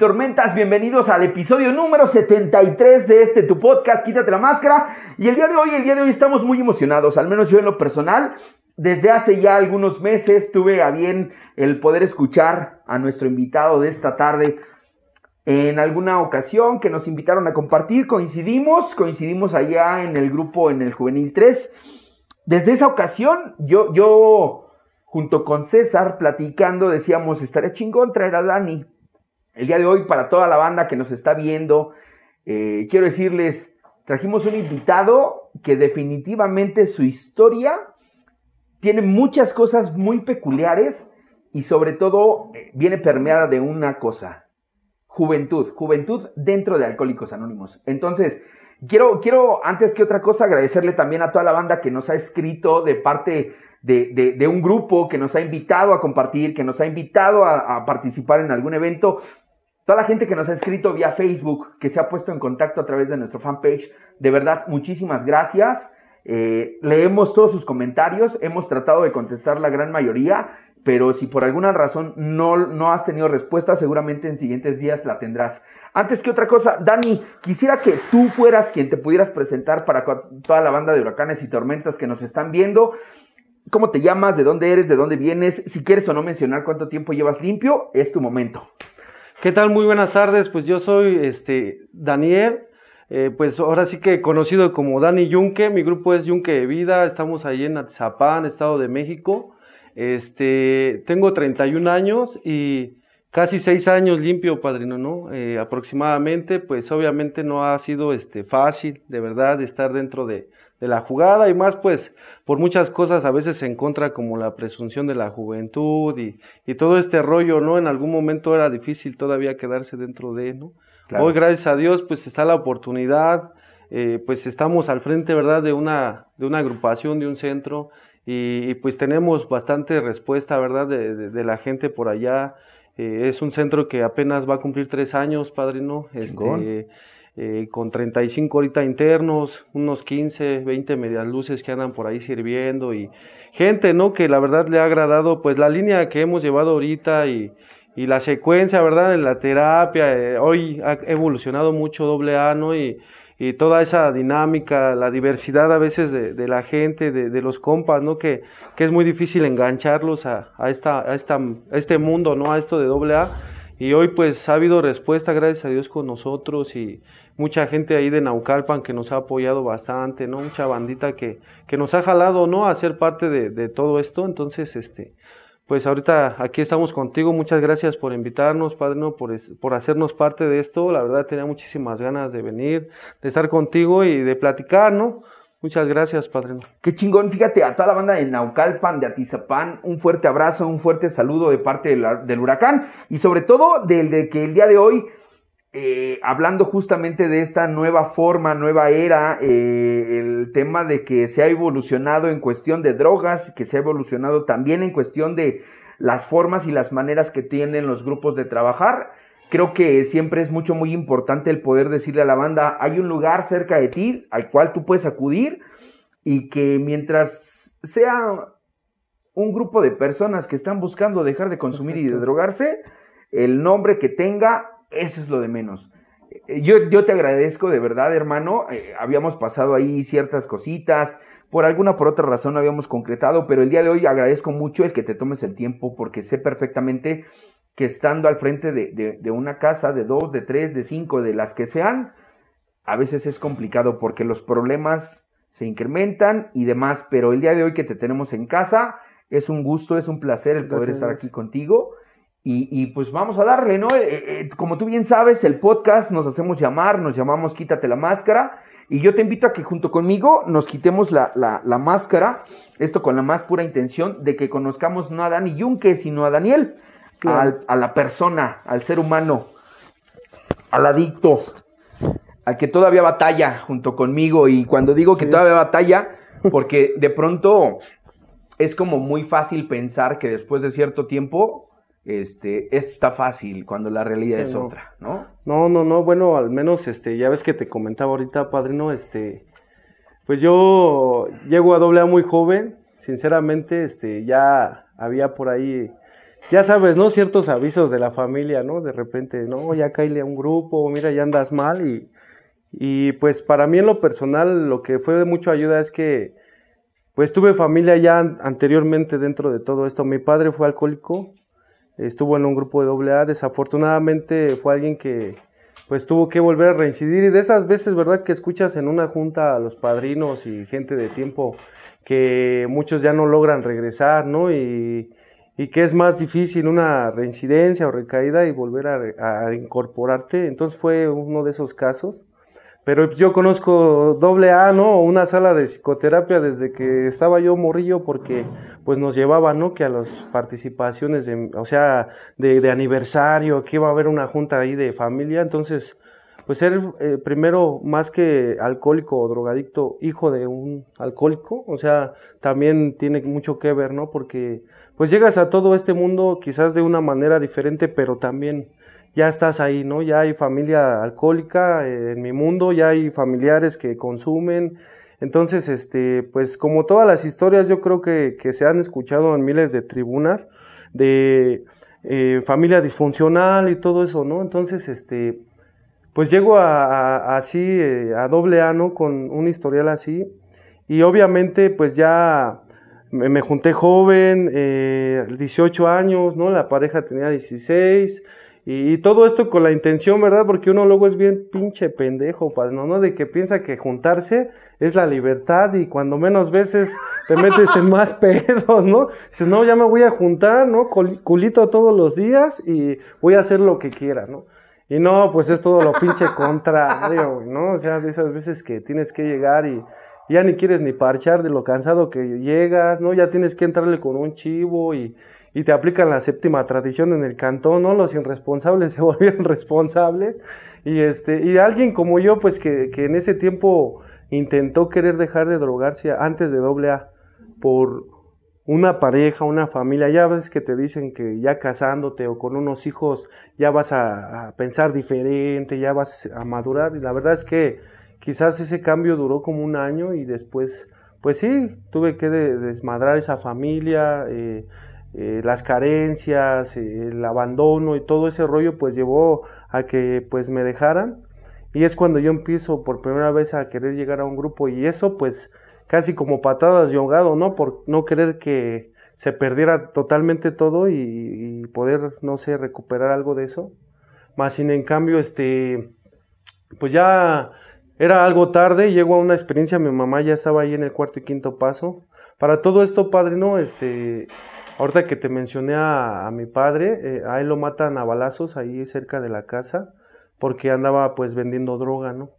tormentas, bienvenidos al episodio número 73 de este tu podcast, Quítate la máscara. Y el día de hoy, el día de hoy estamos muy emocionados, al menos yo en lo personal. Desde hace ya algunos meses tuve a bien el poder escuchar a nuestro invitado de esta tarde en alguna ocasión que nos invitaron a compartir. Coincidimos, coincidimos allá en el grupo, en el Juvenil 3. Desde esa ocasión, yo, yo junto con César, platicando, decíamos, estaría chingón traer a Dani el día de hoy, para toda la banda que nos está viendo, eh, quiero decirles, trajimos un invitado que definitivamente su historia tiene muchas cosas muy peculiares y sobre todo eh, viene permeada de una cosa, juventud, juventud dentro de Alcohólicos Anónimos. Entonces, quiero, quiero antes que otra cosa agradecerle también a toda la banda que nos ha escrito de parte de, un grupo, que nos ha invitado a compartir, que nos ha invitado a participar en algún evento. Toda la gente que nos ha escrito vía Facebook, que se ha puesto en contacto a través de nuestro fanpage, de verdad, muchísimas gracias. Eh, leemos todos sus comentarios, hemos tratado de contestar la gran mayoría, pero si por alguna razón no, no has tenido respuesta, seguramente en siguientes días la tendrás. Antes que otra cosa, Dani, quisiera que tú fueras quien te pudieras presentar para toda la banda de huracanes y tormentas que nos están viendo. ¿Cómo te llamas? ¿De dónde eres? ¿De dónde vienes? Si quieres o no mencionar cuánto tiempo llevas limpio, es tu momento. ¿Qué tal? Muy buenas tardes. Pues yo soy este, Daniel, eh, pues ahora sí que conocido como Dani Yunque. Mi grupo es Yunque de Vida. Estamos ahí en Atizapán, Estado de México. Este, tengo 31 años y casi 6 años limpio, padrino, ¿no? Eh, aproximadamente, pues obviamente no ha sido este, fácil, de verdad, estar dentro de, de la jugada y más pues por muchas cosas a veces se encuentra como la presunción de la juventud y, y, todo este rollo, ¿no? En algún momento era difícil todavía quedarse dentro de, ¿no? Hoy gracias a Dios pues está la oportunidad, eh, pues estamos al frente, ¿verdad? De una, de una agrupación, de un centro y, pues tenemos bastante respuesta, ¿verdad? De, de, la gente por allá. Eh, es un centro que apenas va a cumplir tres años, padrino. Este, eh, con 35 ahorita internos, unos 15, 20 medias luces que andan por ahí sirviendo y gente, ¿no? Que la verdad le ha agradado pues la línea que hemos llevado ahorita y, y la secuencia, ¿verdad? En la terapia, eh, hoy ha evolucionado mucho doble A, ¿no? Y, y, toda esa dinámica, la diversidad a veces de, la gente, de, los compas, ¿no? Que, que es muy difícil engancharlos a, a, esta, a, esta, a este mundo, ¿no? A esto de doble A. Y hoy pues ha habido respuesta, gracias a Dios, con nosotros y mucha gente ahí de Naucalpan que nos ha apoyado bastante, ¿no? Mucha bandita que, que nos ha jalado, ¿no? A ser parte de, de, todo esto. Entonces, este, pues ahorita aquí estamos contigo. Muchas gracias por invitarnos, Padre, ¿no? Por, por hacernos parte de esto. La verdad tenía muchísimas ganas de venir, de estar contigo y de platicar, ¿no? Muchas gracias, padre. Qué chingón. Fíjate, a toda la banda de Naucalpan, de Atizapán, un fuerte abrazo, un fuerte saludo de parte del, huracán y sobre todo del de que el día de hoy, eh, hablando justamente de esta nueva forma, nueva era, eh, el tema de que se ha evolucionado en cuestión de drogas, que se ha evolucionado también en cuestión de las formas y las maneras que tienen los grupos de trabajar creo que siempre es mucho, muy importante el poder decirle a la banda, hay un lugar cerca de ti al cual tú puedes acudir y que mientras sea un grupo de personas que están buscando dejar de consumir y de drogarse, el nombre que tenga, eso es lo de menos. Eh, yo, yo te agradezco de verdad, hermano. Eh, habíamos pasado ahí ciertas cositas. Por alguna por otra razón no habíamos concretado, pero el día de hoy agradezco mucho el que te tomes el tiempo porque sé perfectamente que estando al frente de, una casa, de dos, de tres, de cinco, de las que sean, a veces es complicado porque los problemas se incrementan y demás, pero el día de hoy que te tenemos en casa, es un gusto, es un placer el poder estar aquí contigo. Y, pues vamos a darle, ¿no? Eh, eh, eh, como tú bien sabes, el podcast nos hacemos llamar, nos llamamos Quítate la máscara. Y yo te invito a que junto conmigo nos quitemos la, máscara, esto con la más pura intención de que conozcamos no a Dani Yunque, sino a Daniel a la persona, al ser humano, al adicto, al que todavía batalla junto conmigo. Y cuando digo que todavía batalla, porque de pronto es como muy fácil pensar que después de cierto tiempo este, esto está fácil cuando la realidad es otra, ¿no? No, no, no, bueno, al menos, este, ya ves que te comentaba ahorita, padrino, este, pues yo llego a doble A muy joven, sinceramente, este, ya había por ahí ya sabes, ¿no? Ciertos avisos de la familia, ¿no? De repente, no, ya caíle a un grupo, mira, ya andas mal y, y pues para mí en lo personal lo que fue de mucha ayuda es que pues tuve familia ya anteriormente dentro de todo esto. Mi padre fue alcohólico, estuvo en un grupo de AA, desafortunadamente fue alguien que pues tuvo que volver a reincidir y de esas veces, ¿verdad? Que escuchas en una junta a los padrinos y gente de tiempo que muchos ya no logran regresar, ¿no? Y, y que es más difícil una reincidencia o recaída y volver a, incorporarte. Entonces fue uno de esos casos. Pero yo conozco doble A, ¿no? Una sala de psicoterapia desde que estaba yo morrillo porque pues nos llevaba, ¿no? Que a las participaciones, de, o sea, de, aniversario, que iba a haber una junta ahí de familia. Entonces, pues ser eh, primero más que alcohólico o drogadicto, hijo de un alcohólico, o sea, también tiene mucho que ver, ¿no? Porque pues llegas a todo este mundo quizás de una manera diferente, pero también ya estás ahí, ¿no? Ya hay familia alcohólica eh, en mi mundo, ya hay familiares que consumen. Entonces, este, pues como todas las historias, yo creo que, se han escuchado en miles de tribunas de eh, familia disfuncional y todo eso, ¿no? Entonces, este, pues llego a, así, eh, a doble A, ¿no? Con un historial así. Y obviamente, pues ya me, junté joven, 18 años, ¿no? La pareja tenía 16. Y, todo esto con la intención, ¿verdad? Porque uno luego es bien pinche pendejo, padre, ¿no? De que piensa que juntarse es la libertad y cuando menos veces te metes en más pedos, ¿no? Dices, no, ya me voy a juntar, ¿no? Culito todos los días y voy a hacer lo que quiera, ¿no? Y no, pues es todo lo pinche contrario, ¿no? O sea, de esas veces que tienes que llegar y ya ni quieres ni parchar de lo cansado que llegas, ¿no? Ya tienes que entrarle con un chivo y y te aplican la séptima tradición en el cantón, ¿no? Los irresponsables se volvieron responsables. Y, este, y alguien como yo, pues que, que en ese tiempo intentó querer dejar de drogarse antes de doble A por una pareja, una familia, ya ves que te dicen que ya casándote o con unos hijos ya vas a, pensar diferente, ya vas a madurar. Y la verdad es que quizás ese cambio duró como un año y después, pues sí, tuve que desmadrar esa familia. Eh, eh, las carencias, el abandono y todo ese rollo pues llevó a que pues me dejaran y es cuando yo empiezo por primera vez a querer llegar a un grupo y eso pues casi como patadas de ahogado, ¿no? Por no querer que se perdiera totalmente todo y, poder, no sé, recuperar algo de eso. Más sin en cambio, este, pues ya era algo tarde, llego a una experiencia, mi mamá ya estaba ahí en el cuarto y quinto paso. Para todo esto, padre, no, este, Ahorita que te mencioné a, mi padre, eh, a él lo matan a balazos ahí cerca de la casa porque andaba pues vendiendo droga, ¿no?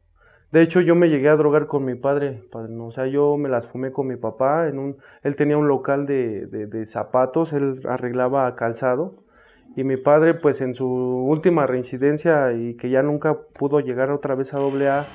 De hecho, yo me llegué a drogar con mi padre, ¿no? o sea, yo me las fumé con mi papá, en un, él tenía un local de zapatos, él arreglaba calzado, y mi padre pues en su última reincidencia y que ya nunca pudo llegar otra vez a doble A,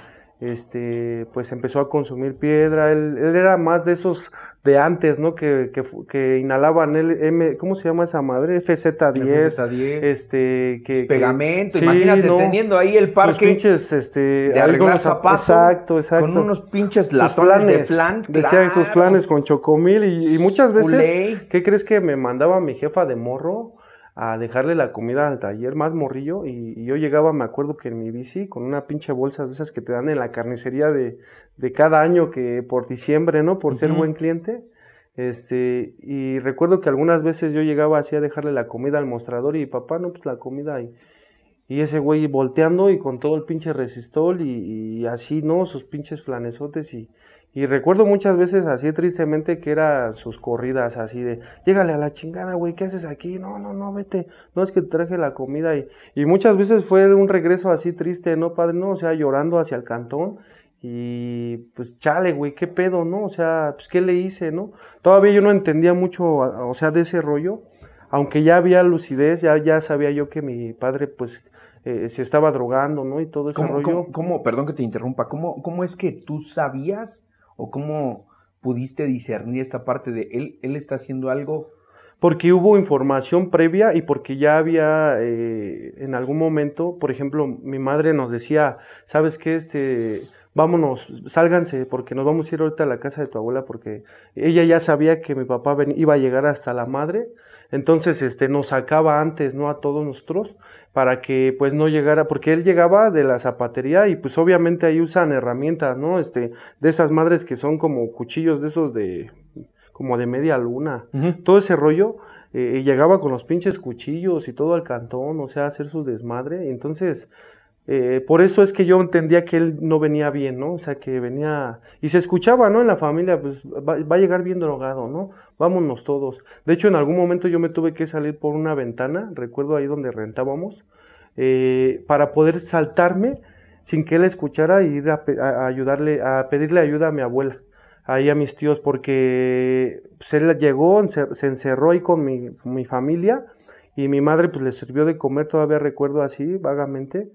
este, pues empezó a consumir piedra, él, él, era más de esos de antes, ¿no? Que, que, que inhalaban el M, ¿cómo se llama esa madre? FZ10. FZ10. Este, que. Pegamento, imagínate teniendo ahí el parque. pinches, este. De arreglar zapatos. Exacto, exacto. Con unos pinches latones de flan. Decía esos flanes con chocomil y, y muchas veces. ¿Qué crees que me mandaba mi jefa de morro? A dejarle la comida al taller más morrillo y, yo llegaba, me acuerdo que en mi bici, con una pinche bolsa de esas que te dan en la carnicería de, de cada año que por diciembre, ¿no? Por ser buen cliente. Este, y recuerdo que algunas veces yo llegaba así a dejarle la comida al mostrador y papá, no, pues la comida y, y ese güey volteando y con todo el pinche resistol y, y así, ¿no? Sus pinches flanesotes y, y recuerdo muchas veces así tristemente que eran sus corridas así de, llégale a la chingada, güey, ¿qué haces aquí? No, no, no, vete. No es que te traje la comida. Y, y muchas veces fue un regreso así triste, ¿no, padre? No, o sea, llorando hacia el cantón. Y pues chale, güey, qué pedo, ¿no? O sea, pues qué le hice, ¿no? Todavía yo no entendía mucho, o sea, de ese rollo. Aunque ya había lucidez, ya, ya sabía yo que mi padre, pues, eh, se estaba drogando, ¿no? Y todo ese rollo. ¿cómo, ¿cómo, perdón que te interrumpa, ¿cómo, cómo es que tú sabías ¿O cómo pudiste discernir esta parte de él, él está haciendo algo? Porque hubo información previa y porque ya había eh, en algún momento, por ejemplo, mi madre nos decía, ¿sabes qué? Este, vámonos, sálganse, porque nos vamos a ir ahorita a la casa de tu abuela, porque ella ya sabía que mi papá iba a llegar hasta la madre, entonces este, nos sacaba antes, ¿no? A todos nosotros, para que pues no llegara, porque él llegaba de la zapatería y pues obviamente ahí usan herramientas, ¿no? Este, de esas madres que son como cuchillos de esos de, como de media luna, todo ese rollo, eh, llegaba con los pinches cuchillos y todo al cantón, o sea, hacer su desmadre, entonces eh, por eso es que yo entendía que él no venía bien, ¿no? O sea, que venía... Y se escuchaba, ¿no? En la familia, pues va, a llegar bien drogado, ¿no? Vámonos todos. De hecho, en algún momento yo me tuve que salir por una ventana, recuerdo ahí donde rentábamos, eh, para poder saltarme sin que él escuchara e ir a, ayudarle, a pedirle ayuda a mi abuela, ahí a mis tíos, porque pues, él llegó, se encerró ahí con mi, mi familia y mi madre pues le sirvió de comer, todavía recuerdo así, vagamente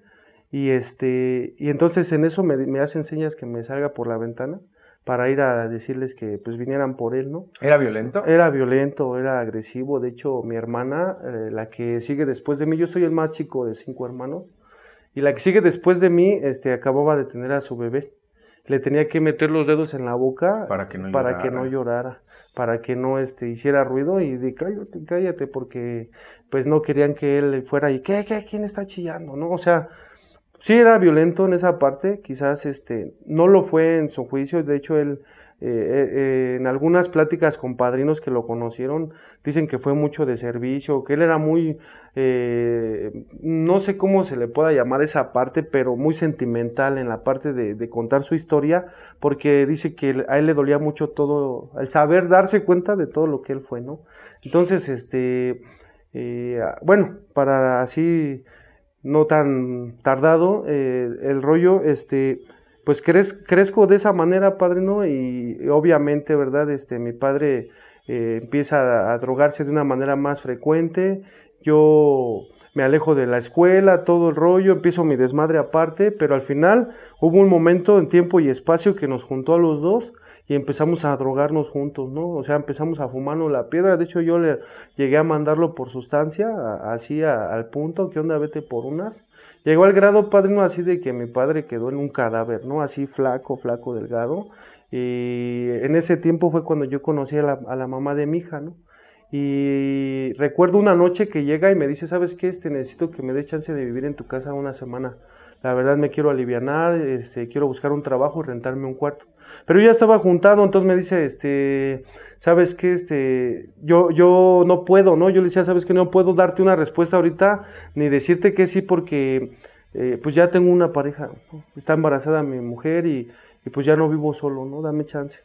y, este, y entonces en eso me, me hacen señas que me salga por la ventana para ir a decirles que pues vinieran por él, ¿no? ¿Era violento? Era violento, era agresivo. De hecho, mi hermana, eh, la que sigue después de mí, yo soy el más chico de cinco hermanos, y la que sigue después de mí, este, acababa de tener a su bebé. Le tenía que meter los dedos en la boca para que no para llorara, que no, llorara, para que no este, hiciera ruido y de cállate, cállate, porque pues no querían que él fuera y ¿qué, qué, quién está chillando? ¿No? O sea, sí era violento en esa parte, quizás este, no lo fue en su juicio, de hecho él eh, eh, eh, en algunas pláticas con padrinos que lo conocieron dicen que fue mucho de servicio, que él era muy, no sé cómo se le pueda llamar esa parte, pero muy sentimental en la parte de, de contar su historia, porque dice que a él le dolía mucho todo, el saber darse cuenta de todo lo que él fue, ¿no? Entonces, este, bueno, para así no tan tardado eh, el rollo, este, pues crezco de esa manera, padre, ¿no? Y, obviamente, ¿verdad? Este, mi padre eh, empieza a, drogarse de una manera más frecuente, yo me alejo de la escuela, todo el rollo, empiezo mi desmadre aparte, pero al final hubo un momento en tiempo y espacio que nos juntó a los dos y empezamos a drogarnos juntos, ¿no? O sea, empezamos a fumarnos la piedra. De hecho, yo le llegué a mandarlo por sustancia, así al punto, que onda, vete por unas. Llegó al grado, padrino, así de que mi padre quedó en un cadáver, ¿no? Así flaco, flaco, delgado. Y en ese tiempo fue cuando yo conocí a la, mamá de mi hija, ¿no? Y recuerdo una noche que llega y me dice, ¿sabes qué? Este, necesito que me des chance de vivir en tu casa una semana. La verdad me quiero aliviar, este, quiero buscar un trabajo y rentarme un cuarto. Pero ya estaba juntado, entonces me dice, este, ¿sabes qué? Este, yo, yo no puedo, ¿no? Yo le decía, ¿sabes qué? No puedo darte una respuesta ahorita, ni decirte que sí, porque eh, pues ya tengo una pareja, está embarazada mi mujer y, pues ya no vivo solo, ¿no? Dame chance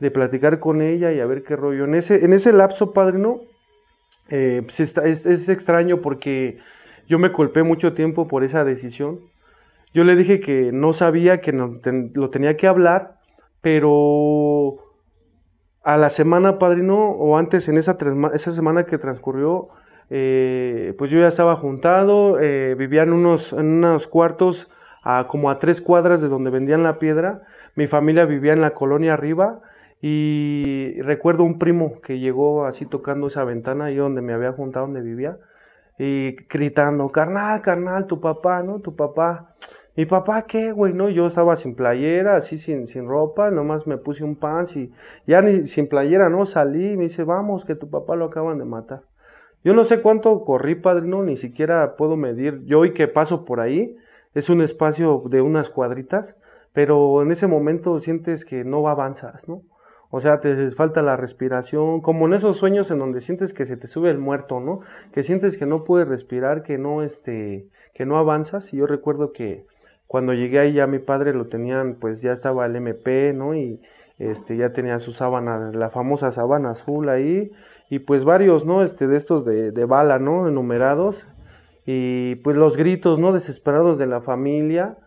de platicar con ella y a ver qué rollo. En ese, en ese lapso, padrino, eh, pues es, extraño porque yo me culpé mucho tiempo por esa decisión. Yo le dije que no sabía, que no, lo tenía que hablar, pero a la semana, padrino, o antes en esa, esa semana que transcurrió, eh, pues yo ya estaba juntado, eh, vivía en unos, en unos cuartos a, como a tres cuadras de donde vendían la piedra. Mi familia vivía en la colonia arriba y recuerdo un primo que llegó así tocando esa ventana ahí donde me había juntado, donde vivía, y gritando, carnal, carnal, tu papá, ¿no? Tu papá. Mi papá, ¿qué, güey? No, yo estaba sin playera, así sin, sin ropa, nomás me puse un pants y ya ni sin playera, ¿no? Salí me dice, vamos, que tu papá lo acaban de matar. Yo no sé cuánto corrí, padre, no, ni siquiera puedo medir. Yo hoy que paso por ahí, es un espacio de unas cuadritas, pero en ese momento sientes que no avanzas, ¿no? O sea, te falta la respiración, como en esos sueños en donde sientes que se te sube el muerto, ¿no? Que sientes que no puedes respirar, que no, este, que no avanzas. Y yo recuerdo que cuando llegué ahí ya mi padre lo tenían, pues ya estaba el MP, ¿no? Y este, ya tenía su sábana, la famosa sábana azul ahí, y pues varios, ¿no? Este, de estos de, de bala, ¿no? Enumerados, y pues los gritos, ¿no? Desesperados de la familia.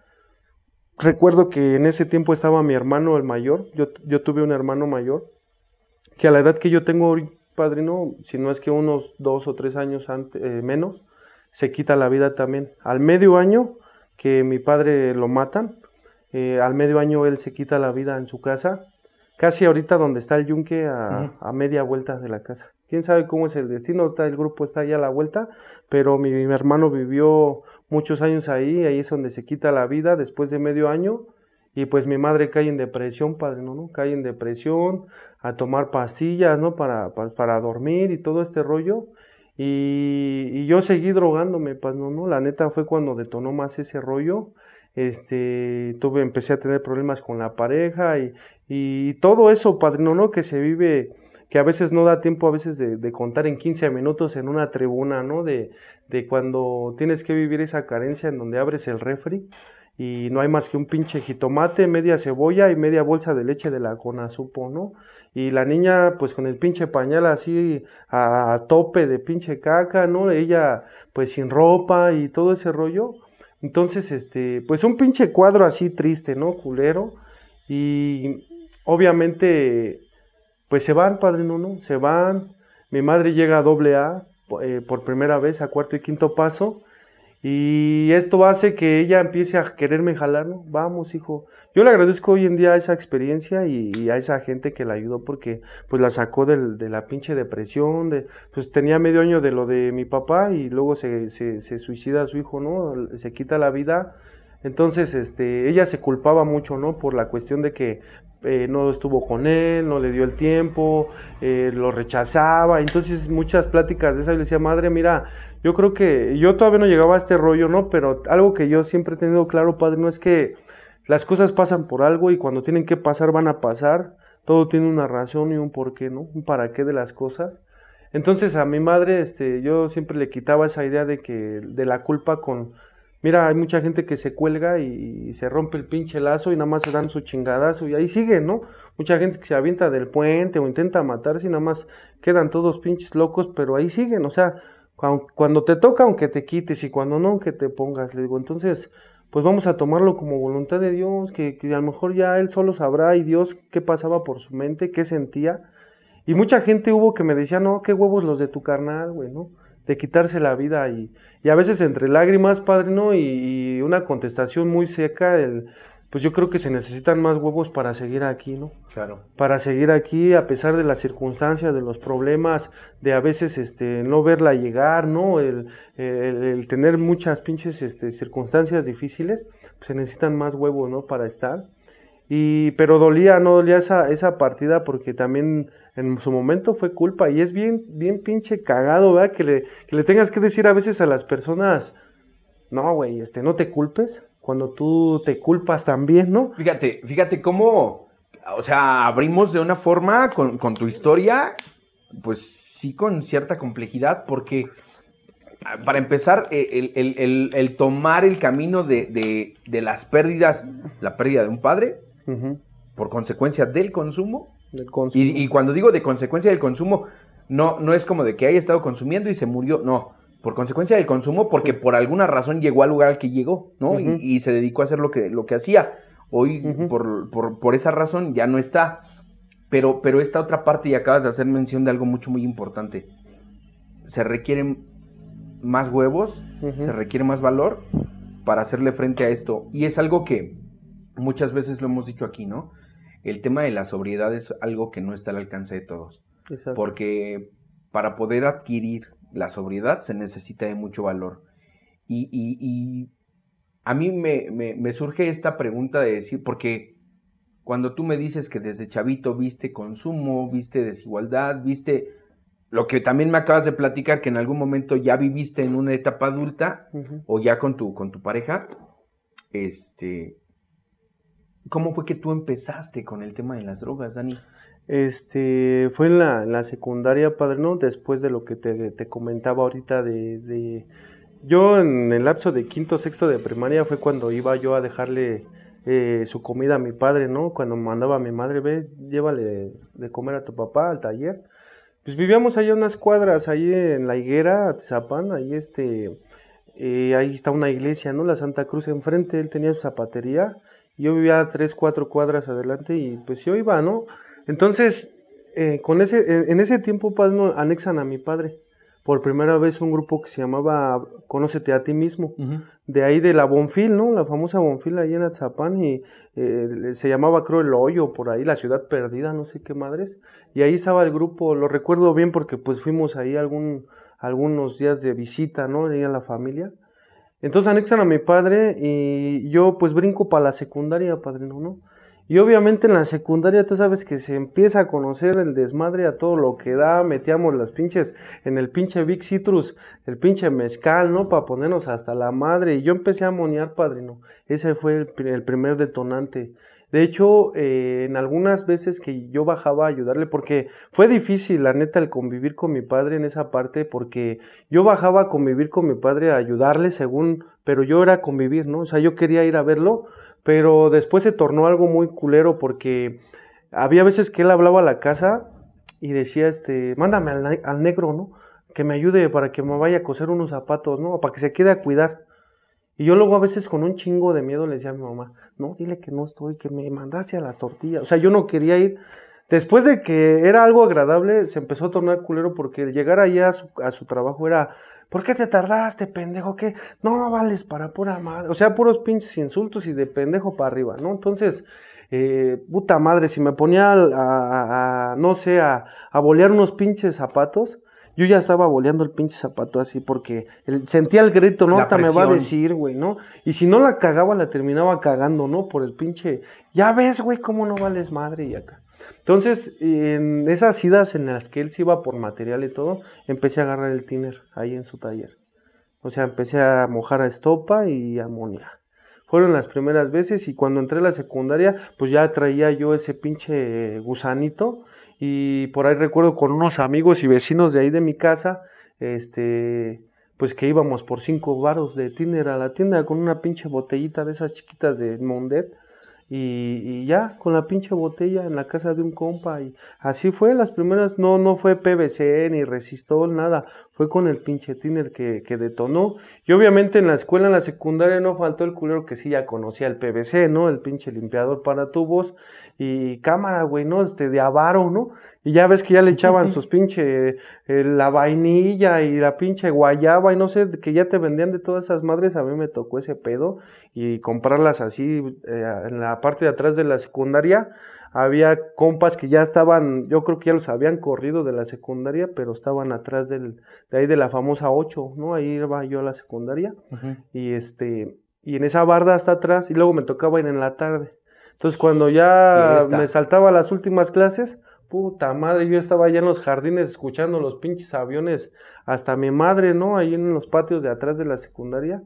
Recuerdo que en ese tiempo estaba mi hermano el mayor, yo, yo tuve un hermano mayor, que a la edad que yo tengo hoy, padrino, si no es que unos dos o tres años antes, eh, menos, se quita la vida también. Al medio año que mi padre lo matan. Eh, al medio año él se quita la vida en su casa, casi ahorita donde está el yunque, a, media vuelta de la casa. Quién sabe cómo es el destino, el grupo está ahí a la vuelta, pero mi, hermano vivió muchos años ahí, ahí es donde se quita la vida después de medio año. Y pues mi madre cae en depresión, padre, ¿no? ¿no? Cae en depresión, a tomar pastillas, ¿no? Para, para, dormir y todo este rollo. Y, yo seguí drogándome, pues, ¿no? ¿no? La neta fue cuando detonó más ese rollo. Este, tuve, empecé a tener problemas con la pareja y, y todo eso, padrino, ¿no? Que se vive, que a veces no da tiempo a veces de, de contar en 15 minutos en una tribuna, ¿no? De, de cuando tienes que vivir esa carencia en donde abres el refri y no hay más que un pinche jitomate, media cebolla y media bolsa de leche de la Conasupo, ¿no? Y la niña, pues con el pinche pañal así a, tope de pinche caca, ¿no? Ella, pues sin ropa y todo ese rollo. Entonces, este, pues un pinche cuadro así triste, ¿no? Culero. Y obviamente, pues se van, padre, ¿no? ¿no? Se van. Mi madre llega a doble A eh, por primera vez, a cuarto y quinto paso. Y esto hace que ella empiece a quererme jalar, ¿no? Vamos, hijo. Yo le agradezco hoy en día esa experiencia y, a esa gente que la ayudó porque pues la sacó de la pinche depresión, de, pues tenía medio año de lo de mi papá y luego se, se, se suicida a su hijo, ¿no? Se quita la vida. Entonces, este, ella se culpaba mucho, ¿no? Por la cuestión de que eh, no estuvo con él, no le dio el tiempo, eh, lo rechazaba. Entonces muchas pláticas de esa, y le decía, madre, mira, yo creo que yo todavía no llegaba a este rollo, ¿no? Pero algo que yo siempre he tenido claro, padre, no es que las cosas pasan por algo y cuando tienen que pasar van a pasar. Todo tiene una razón y un porqué, ¿no? Un para qué de las cosas. Entonces a mi madre, este, yo siempre le quitaba esa idea de que, de la culpa con, Mira, hay mucha gente que se cuelga y, se rompe el pinche lazo y nada más se dan su chingadazo y ahí sigue, ¿no? Mucha gente que se avienta del puente o intenta matarse y nada más quedan todos pinches locos, pero ahí siguen, o sea, cuando te toca, aunque te quites y cuando no, aunque te pongas, le digo, entonces, pues vamos a tomarlo como voluntad de Dios, que, que a lo mejor ya él solo sabrá y Dios qué pasaba por su mente, qué sentía. Y mucha gente hubo que me decía, no, qué huevos los de tu carnal, güey, ¿no? De quitarse la vida y, y a veces entre lágrimas, padre, ¿no? Y, una contestación muy seca, el, pues yo creo que se necesitan más huevos para seguir aquí, ¿no? Claro. Para seguir aquí a pesar de las circunstancias, de los problemas, de a veces este, no verla llegar, ¿no? El, el, tener muchas pinches este, circunstancias difíciles, pues se necesitan más huevos, ¿no? Para estar. Y, pero dolía, no dolía esa, esa partida porque también en su momento fue culpa y es bien, bien pinche cagado, ¿verdad? Que le, que le tengas que decir a veces a las personas, no, güey, este, no te culpes, cuando tú te culpas también, ¿no? Fíjate, fíjate cómo, o sea, abrimos de una forma con, con tu historia, pues sí con cierta complejidad, porque para empezar, el, el, el, tomar el camino de, de, de, las pérdidas, la pérdida de un padre, por consecuencia del consumo. Y, cuando digo de consecuencia del consumo, no, no es como de que haya estado consumiendo y se murió, no. Por consecuencia del consumo, porque por alguna razón llegó al lugar al que llegó, ¿no? y, se dedicó a hacer lo que, lo que hacía. Hoy, por, por, esa razón, ya no está. Pero, pero esta otra parte, y acabas de hacer mención de algo mucho, muy importante. Se requieren más huevos, se requiere más valor para hacerle frente a esto. Y es algo que muchas veces lo hemos dicho aquí, ¿no? El tema de la sobriedad es algo que no está al alcance de todos. Porque para poder adquirir la sobriedad se necesita de mucho valor. Y, a mí me, surge esta pregunta de decir, porque cuando tú me dices que desde chavito viste consumo, viste desigualdad, viste lo que también me acabas de platicar, que en algún momento ya viviste en una etapa adulta o ya con tu, con tu pareja, este, ¿Cómo fue que tú empezaste con el tema de las drogas, Dani? Este, fue en la, secundaria, padre, ¿no? Después de lo que te, comentaba ahorita de, Yo en el lapso de quinto, sexto de primaria fue cuando iba yo a dejarle eh, su comida a mi padre, ¿no? Cuando mandaba a mi madre, ve, llévale de comer a tu papá al taller. Pues vivíamos allá unas cuadras, ahí en la higuera, Atizapán, ahí este... Eh, ahí está una iglesia, ¿no? La Santa Cruz enfrente, él tenía su zapatería yo vivía tres, cuatro cuadras adelante y pues yo iba, ¿no? Entonces, eh, con ese, en ese tiempo pues, anexan a mi padre. Por primera vez un grupo que se llamaba Conócete a ti mismo. De ahí de la Bonfil, ¿no? La famosa Bonfil ahí en Atzapán y eh, se llamaba creo el hoyo por ahí, la ciudad perdida, no sé qué madres. Y ahí estaba el grupo, lo recuerdo bien porque pues fuimos ahí algún, algunos días de visita, ¿no? Ahí a la familia. Entonces anexan a mi padre y yo pues brinco para la secundaria, padrino, ¿no? Y obviamente en la secundaria tú sabes que se empieza a conocer el desmadre a todo lo que da, metíamos las pinches en el pinche Big Citrus, el pinche mezcal, ¿no? Para ponernos hasta la madre. Y yo empecé a monear, padrino. Ese fue el, el primer detonante. De hecho, eh, en algunas veces que yo bajaba a ayudarle, porque fue difícil, la neta, el convivir con mi padre en esa parte, porque yo bajaba a convivir con mi padre, a ayudarle según, pero yo era convivir, ¿no? O sea, yo quería ir a verlo, pero después se tornó algo muy culero porque había veces que él hablaba a la casa y decía, este, mándame al, negro, ¿no? Que me ayude para que me vaya a coser unos zapatos, ¿no? Para que se quede a cuidar. Y yo luego a veces con un chingo de miedo le decía a mi mamá, no, dile que no estoy, que me mandase a las tortillas. O sea, yo no quería ir. Después de que era algo agradable, se empezó a tornar culero porque llegar allá a su, a su trabajo era, ¿Por qué te tardaste, pendejo? ¿Qué? No vales para pura madre. O sea, puros pinches insultos y de pendejo para arriba, ¿no? Entonces, eh, puta madre, si me ponía a, no sé, a, a bolear unos pinches zapatos, yo ya estaba boleando el pinche zapato así porque sentía el grito, ¿no? Me va a decir, güey, ¿no? Y si no la cagaba, la terminaba cagando, ¿no? Por el pinche, ya ves, güey, cómo no vales madre y acá. Entonces, en esas idas en las que él se iba por material y todo, empecé a agarrar el tiner ahí en su taller. O sea, empecé a mojar a estopa y amonia. Fueron las primeras veces y cuando entré a la secundaria, pues ya traía yo ese pinche gusanito y por ahí recuerdo con unos amigos y vecinos de ahí de mi casa, este, pues que íbamos por cinco varos de tiner a la tienda con una pinche botellita de esas chiquitas de Mondet y, ya con la pinche botella en la casa de un compa y así fue las primeras no no fue PVC ni resistol nada fue con el pinche tiner que, que detonó y obviamente en la escuela en la secundaria no faltó el culero que sí ya conocía el PVC no el pinche limpiador para tubos y cámara güey no este de avaro no y ya ves que ya le echaban sus pinche, eh, la vainilla y la pinche guayaba y no sé, que ya te vendían de todas esas madres. A mí me tocó ese pedo y comprarlas así eh, en la parte de atrás de la secundaria. Había compas que ya estaban, yo creo que ya los habían corrido de la secundaria, pero estaban atrás del, de ahí de la famosa 8, ¿no? Ahí iba yo a la secundaria. Y este, y en esa barda hasta atrás, y luego me tocaba ir en la tarde. Entonces cuando ya me saltaba las últimas clases, Puta madre, yo estaba allá en los jardines escuchando los pinches aviones, hasta mi madre, ¿no? Ahí en los patios de atrás de la secundaria.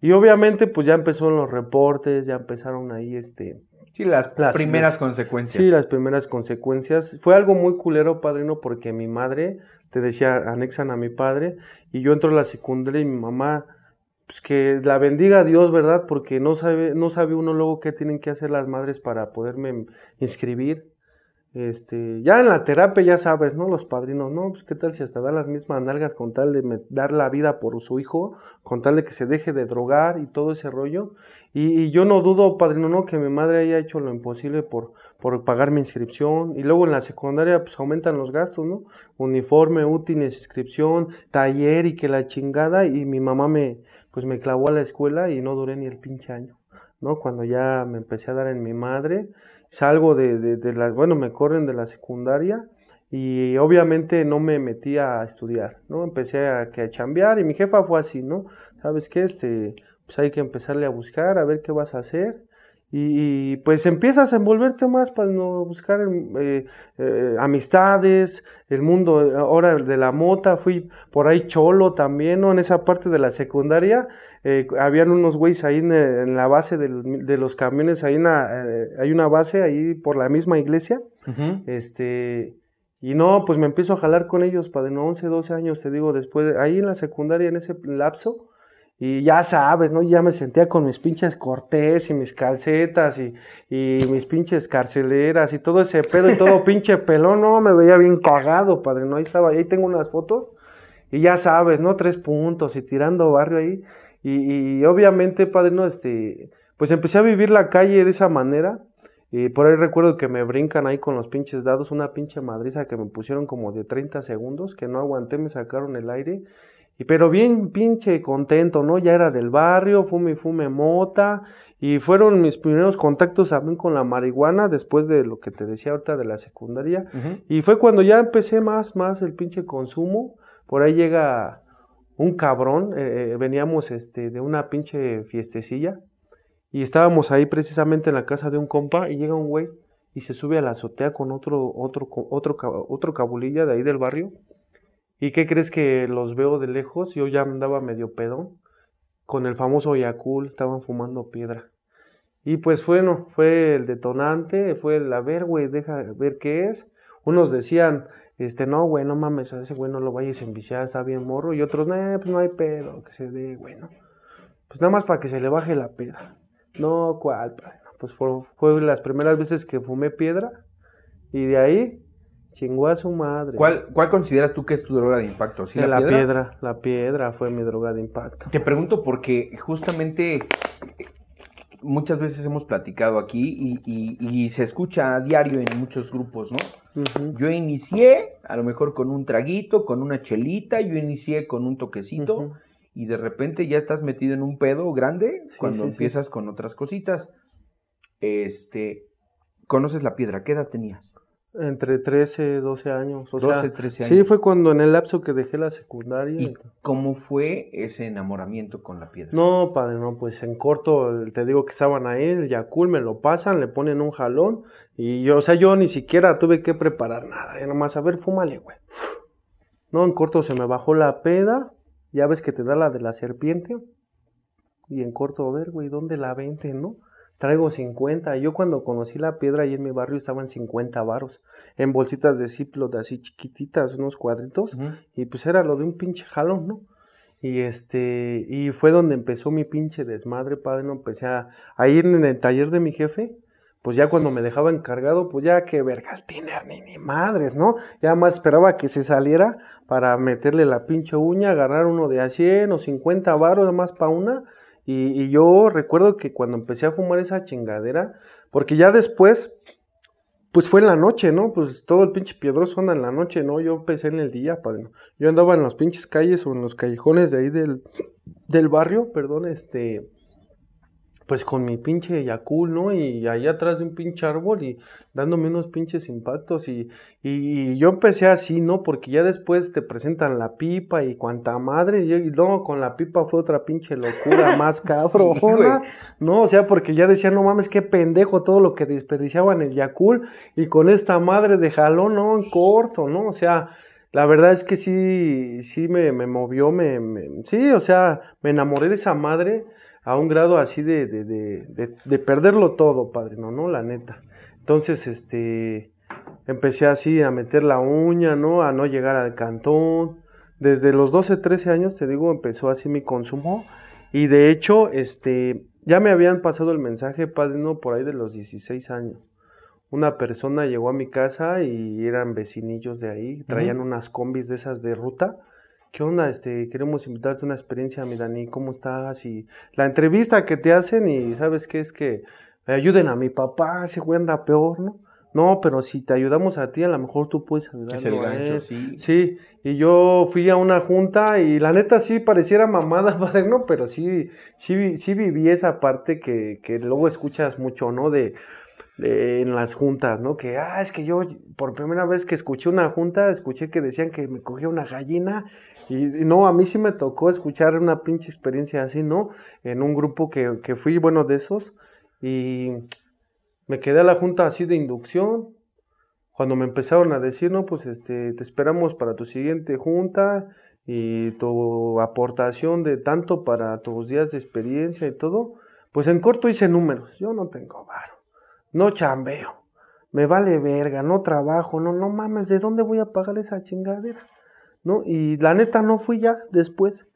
Y obviamente, pues ya empezaron los reportes, ya empezaron ahí, este... Sí, las, primeras consecuencias. Sí, las primeras consecuencias. Fue algo muy culero, padrino, porque mi madre, te decía, anexan a mi padre, y yo entro a la secundaria y mi mamá, pues que la bendiga a Dios, ¿verdad? Porque no sabe, no sabe uno luego qué tienen que hacer las madres para poderme inscribir. Este, ya en la terapia ya sabes, ¿no? Los padrinos, ¿no? Pues qué tal si hasta da las mismas nalgas con tal de dar la vida por su hijo, con tal de que se deje de drogar y todo ese rollo. Y, yo no dudo, padrino, ¿no? Que mi madre haya hecho lo imposible por, por pagar mi inscripción. Y luego en la secundaria, pues aumentan los gastos, ¿no? Uniforme, útiles, inscripción, taller y que la chingada. Y mi mamá me, pues me clavó a la escuela y no duré ni el pinche año, ¿no? Cuando ya me empecé a dar en mi madre salgo de, de, de la, bueno, me corren de la secundaria y obviamente no me metí a estudiar, ¿no? Empecé a, a chambear y mi jefa fue así, ¿no? ¿Sabes qué? Este, pues hay que empezarle a buscar, a ver qué vas a hacer. Y, pues empiezas a envolverte más para no buscar eh, eh, amistades, el mundo ahora de la mota, fui por ahí cholo también, ¿no? En esa parte de la secundaria, eh, habían unos güeyes ahí en, la base de los camiones, ahí hay una base ahí por la misma iglesia, este, y no, pues me empiezo a jalar con ellos para de 11, 12 años, te digo, después, ahí en la secundaria, en ese lapso, y ya sabes, ¿no? Ya me sentía con mis pinches cortés y mis calcetas y, y, mis pinches carceleras y todo ese pedo y todo pinche pelón, no, me veía bien cagado, padre, ¿no? Ahí estaba, ahí tengo unas fotos y ya sabes, ¿no? Tres puntos y tirando barrio ahí. Y, y obviamente, padre, ¿no? Este, pues empecé a vivir la calle de esa manera. Y por ahí recuerdo que me brincan ahí con los pinches dados, una pinche madriza que me pusieron como de 30 segundos, que no aguanté, me sacaron el aire y pero bien pinche contento, ¿no? Ya era del barrio, fume fume mota. Y fueron mis primeros contactos también con la marihuana después de lo que te decía ahorita de la secundaria. Y fue cuando ya empecé más, más el pinche consumo. Por ahí llega un cabrón, eh, eh, veníamos este, de una pinche fiestecilla y estábamos ahí precisamente en la casa de un compa y llega un güey y se sube a la azotea con otro, otro, otro, otro cabulilla de ahí del barrio. ¿Y qué crees que los veo de lejos? Yo ya andaba medio pedón con el famoso Yakul, estaban fumando piedra. Y pues bueno, fue el detonante, fue el, a ver, güey, deja ver qué es. Unos decían, este, no, güey, no mames, a ese güey no lo vayas a está bien morro. Y otros, no, pues no hay pedo, que se dé, güey. Pues nada más para que se le baje la peda. No, ¿cuál, Pues fue, fue las primeras veces que fumé piedra. Y de ahí, chingó a su madre. ¿Cuál, cuál consideras tú que es tu droga de impacto? ¿Sí, la, piedra? La piedra fue mi droga de impacto. Te pregunto porque justamente muchas veces hemos platicado aquí y, se escucha a diario en muchos grupos, ¿no? Yo inicié a lo mejor con un traguito, con una chelita, yo inicié con un toquecito y de repente ya estás metido en un pedo grande cuando empiezas con otras cositas. Este, ¿conoces la piedra? ¿Qué edad tenías? Entre 13, 12 años. O 12, 13 años. Sí, fue cuando en el lapso que dejé la secundaria. ¿Y cómo fue ese enamoramiento con la piedra? No, padre, no, pues en corto te digo que estaban ahí, el Yakul me lo pasan, le ponen un jalón y yo, o sea, yo ni siquiera tuve que preparar nada, ya nomás, a ver, fúmale, güey. No, en corto se me bajó la peda, ya ves que te da la de la serpiente. Y en corto, a ver, güey, ¿dónde la vente, no? Traigo 50. Yo cuando conocí la piedra ahí en mi barrio estaban 50 varos. En bolsitas de de así chiquititas, unos cuadritos. Y pues era lo de un pinche jalón, ¿no? Y este, y fue donde empezó mi pinche desmadre, padre. No empecé a, ir en el taller de mi jefe. Pues ya cuando me dejaba encargado, pues ya que verga el tiner, ni, ni madres, ¿no? Ya más esperaba que se saliera para meterle la pinche uña, agarrar uno de a 100 o 50 varos más para una y, yo recuerdo que cuando empecé a fumar esa chingadera, porque ya después, pues fue en la noche, ¿no? Pues todo el pinche piedroso anda en la noche, ¿no? Yo empecé en el día, padre. Yo andaba en las pinches calles o en los callejones de ahí del, del barrio, perdón, este pues con mi pinche Yakul, ¿no? Y ahí atrás de un pinche árbol y dándome unos pinches impactos y, y, yo empecé así, ¿no? Porque ya después te presentan la pipa y cuanta madre y, luego con la pipa fue otra pinche locura más cabrona, ¿no? O sea, porque ya decía, no mames, qué pendejo todo lo que desperdiciaban el Yakul y con esta madre de jalón, ¿no? En corto, ¿no? O sea... La verdad es que sí, sí me, me movió, me, me, sí, o sea, me enamoré de esa madre a un grado así de, de, de, de, perderlo todo, padrino, ¿no? La neta. Entonces, este, empecé así a meter la uña, ¿no? A no llegar al cantón. Desde los 12, 13 años, te digo, empezó así mi consumo. Y de hecho, este, ya me habían pasado el mensaje, padrino, por ahí de los 16 años. Una persona llegó a mi casa y eran vecinillos de ahí, traían unas combis de esas de ruta ¿qué onda? Este, queremos invitarte a una experiencia, mi Dani, ¿cómo estás? Y la entrevista que te hacen y sabes qué es que me ayuden a mi papá, ese güey anda peor, ¿no? No, pero si te ayudamos a ti, a lo mejor tú puedes ayudar. Es el gancho, sí. Sí, y yo fui a una junta y la neta sí pareciera mamada, ¿no? Pero sí, sí, sí viví esa parte que, que luego escuchas mucho, ¿no? De, en las juntas, ¿no? Que, ah, es que yo por primera vez que escuché una junta, escuché que decían que me cogía una gallina y, no, a mí sí me tocó escuchar una pinche experiencia así, ¿no? En un grupo que, que fui, bueno, de esos y me quedé a la junta así de inducción. Cuando me empezaron a decir, no, pues este, te esperamos para tu siguiente junta y tu aportación de tanto para tus días de experiencia y todo, pues en corto hice números. Yo no tengo varo no chambeo, me vale verga, no trabajo, no, no mames, ¿de dónde voy a pagar esa chingadera? ¿No? Y la neta no fui ya después.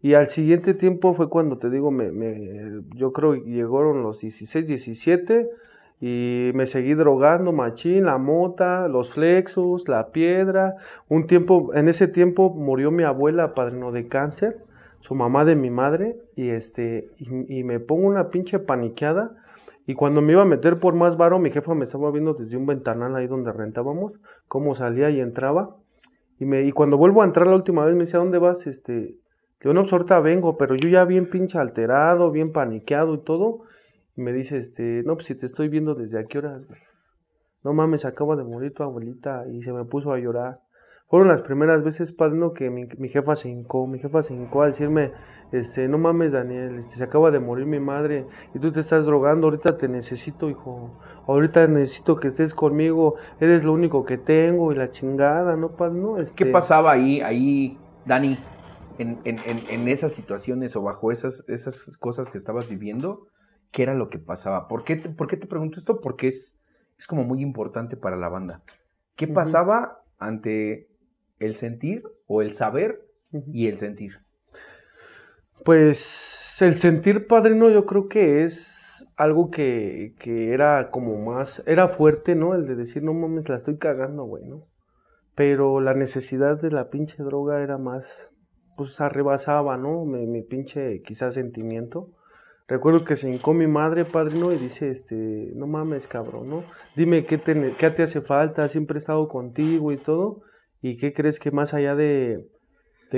Y al siguiente tiempo fue cuando te digo, me, me, yo creo llegaron los 16, 17 y me seguí drogando, machín, la mota, los flexos, la piedra. Un tiempo, en ese tiempo murió mi abuela, padrino de cáncer, su mamá de mi madre, y este, y me pongo una pinche paniqueada y cuando me iba a meter por más varo, mi jefa me estaba viendo desde un ventanal ahí donde rentábamos, cómo salía y entraba. Y, me, y cuando vuelvo a entrar la última vez, me dice, ¿a dónde vas? Este, yo no, pues vengo, pero yo ya bien pinche alterado, bien paniqueado y todo. Y me dice, este, no, pues si te estoy viendo desde a qué horas. No mames, acaba de morir tu abuelita y se me puso a llorar. Fueron las primeras veces, padrino, que mi, mi jefa se hincó, mi jefa se hincó a decirme, este, no mames, Daniel, este, se acaba de morir mi madre y tú te estás drogando, ahorita te necesito, hijo, ahorita necesito que estés conmigo, eres lo único que tengo y la chingada, ¿no, padrino? Este, ¿Qué pasaba ahí, ahí, Dani, en, en, en, en esas situaciones o bajo esas, esas cosas que estabas viviendo? ¿Qué era lo que pasaba? ¿Por qué te, por qué te pregunto esto? Porque es, es como muy importante para la banda. ¿Qué pasaba ante el sentir o el saber y el sentir? Pues el sentir padrino yo creo que es algo que, que era como más, era fuerte, ¿no? El de decir, no mames, la estoy cagando, güey, ¿no? Pero la necesidad de la pinche droga era más, pues arrebasaba, ¿no? Mi, mi pinche quizás sentimiento. Recuerdo que se hincó mi madre, padrino, y dice, este, no mames, cabrón, ¿no? Dime qué te, qué te hace falta, siempre he estado contigo y todo. ¿Y qué crees que más allá de,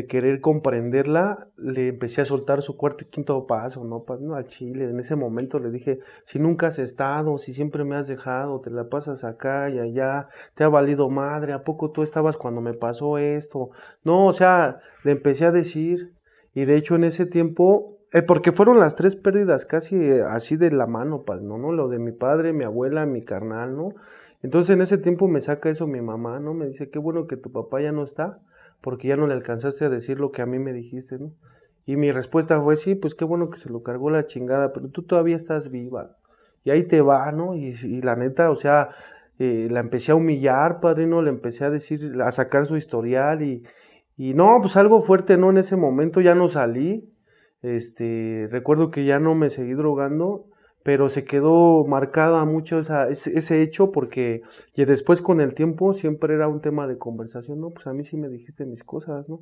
querer comprenderla, le empecé a soltar su cuarto y quinto paso, ¿no? Al chile. En ese momento le dije, si nunca has estado, si siempre me has dejado, te la pasas acá y allá, te ha valido madre, ¿a poco tú estabas cuando me pasó esto? No, o sea, le empecé a decir, y de hecho en ese tiempo, eh, porque fueron las tres pérdidas casi eh, así de la mano, ¿no? ¿no? Lo de mi padre, mi abuela, mi carnal, ¿no? Entonces en ese tiempo me saca eso mi mamá, ¿no? Me dice, qué bueno que tu papá ya no está, porque ya no le alcanzaste a decir lo que a mí me dijiste, ¿no? Y mi respuesta fue, sí, pues qué bueno que se lo cargó la chingada, pero tú todavía estás viva. Y ahí te va, ¿no? Y, y la neta, o sea, eh, la empecé a humillar, padrino, le empecé a decir, a sacar su historial y, y no, pues algo fuerte, ¿no? En ese momento ya no salí, este, recuerdo que ya no me seguí drogando, pero se quedó marcada mucho esa, ese, hecho porque y después con el tiempo siempre era un tema de conversación, ¿no? Pues a mí sí me dijiste mis cosas, ¿no?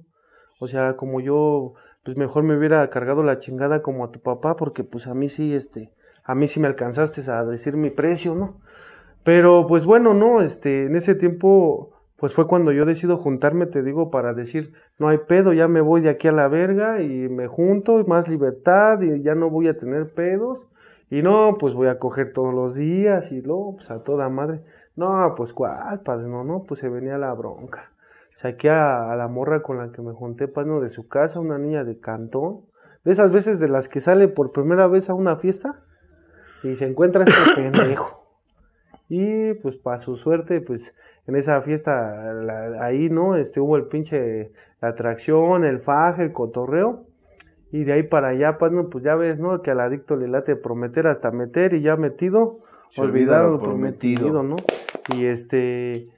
O sea, como yo, pues mejor me hubiera cargado la chingada como a tu papá, porque pues a mí sí, este, a mí sí me alcanzaste a decir mi precio, ¿no? Pero pues bueno, no, este, en ese tiempo, pues fue cuando yo decido juntarme, te digo, para decir, no hay pedo, ya me voy de aquí a la verga y me junto, más libertad y ya no voy a tener pedos. Y no, pues voy a coger todos los días y luego, pues a toda madre. No, pues cuál, padre, no, no, pues se venía la bronca. Saqué a, a la morra con la que me junté, padre, de su casa, una niña de cantón. De esas veces de las que sale por primera vez a una fiesta y se encuentra este pendejo. Y pues para su suerte, pues en esa fiesta, la- ahí, ¿no? Este, hubo el pinche, la atracción, el faje, el cotorreo. Y de ahí para allá, pues, no, pues ya ves, ¿no? Que al adicto le late prometer hasta meter y ya metido, Se olvida olvidar lo lo prometido. prometido, ¿no? Y este,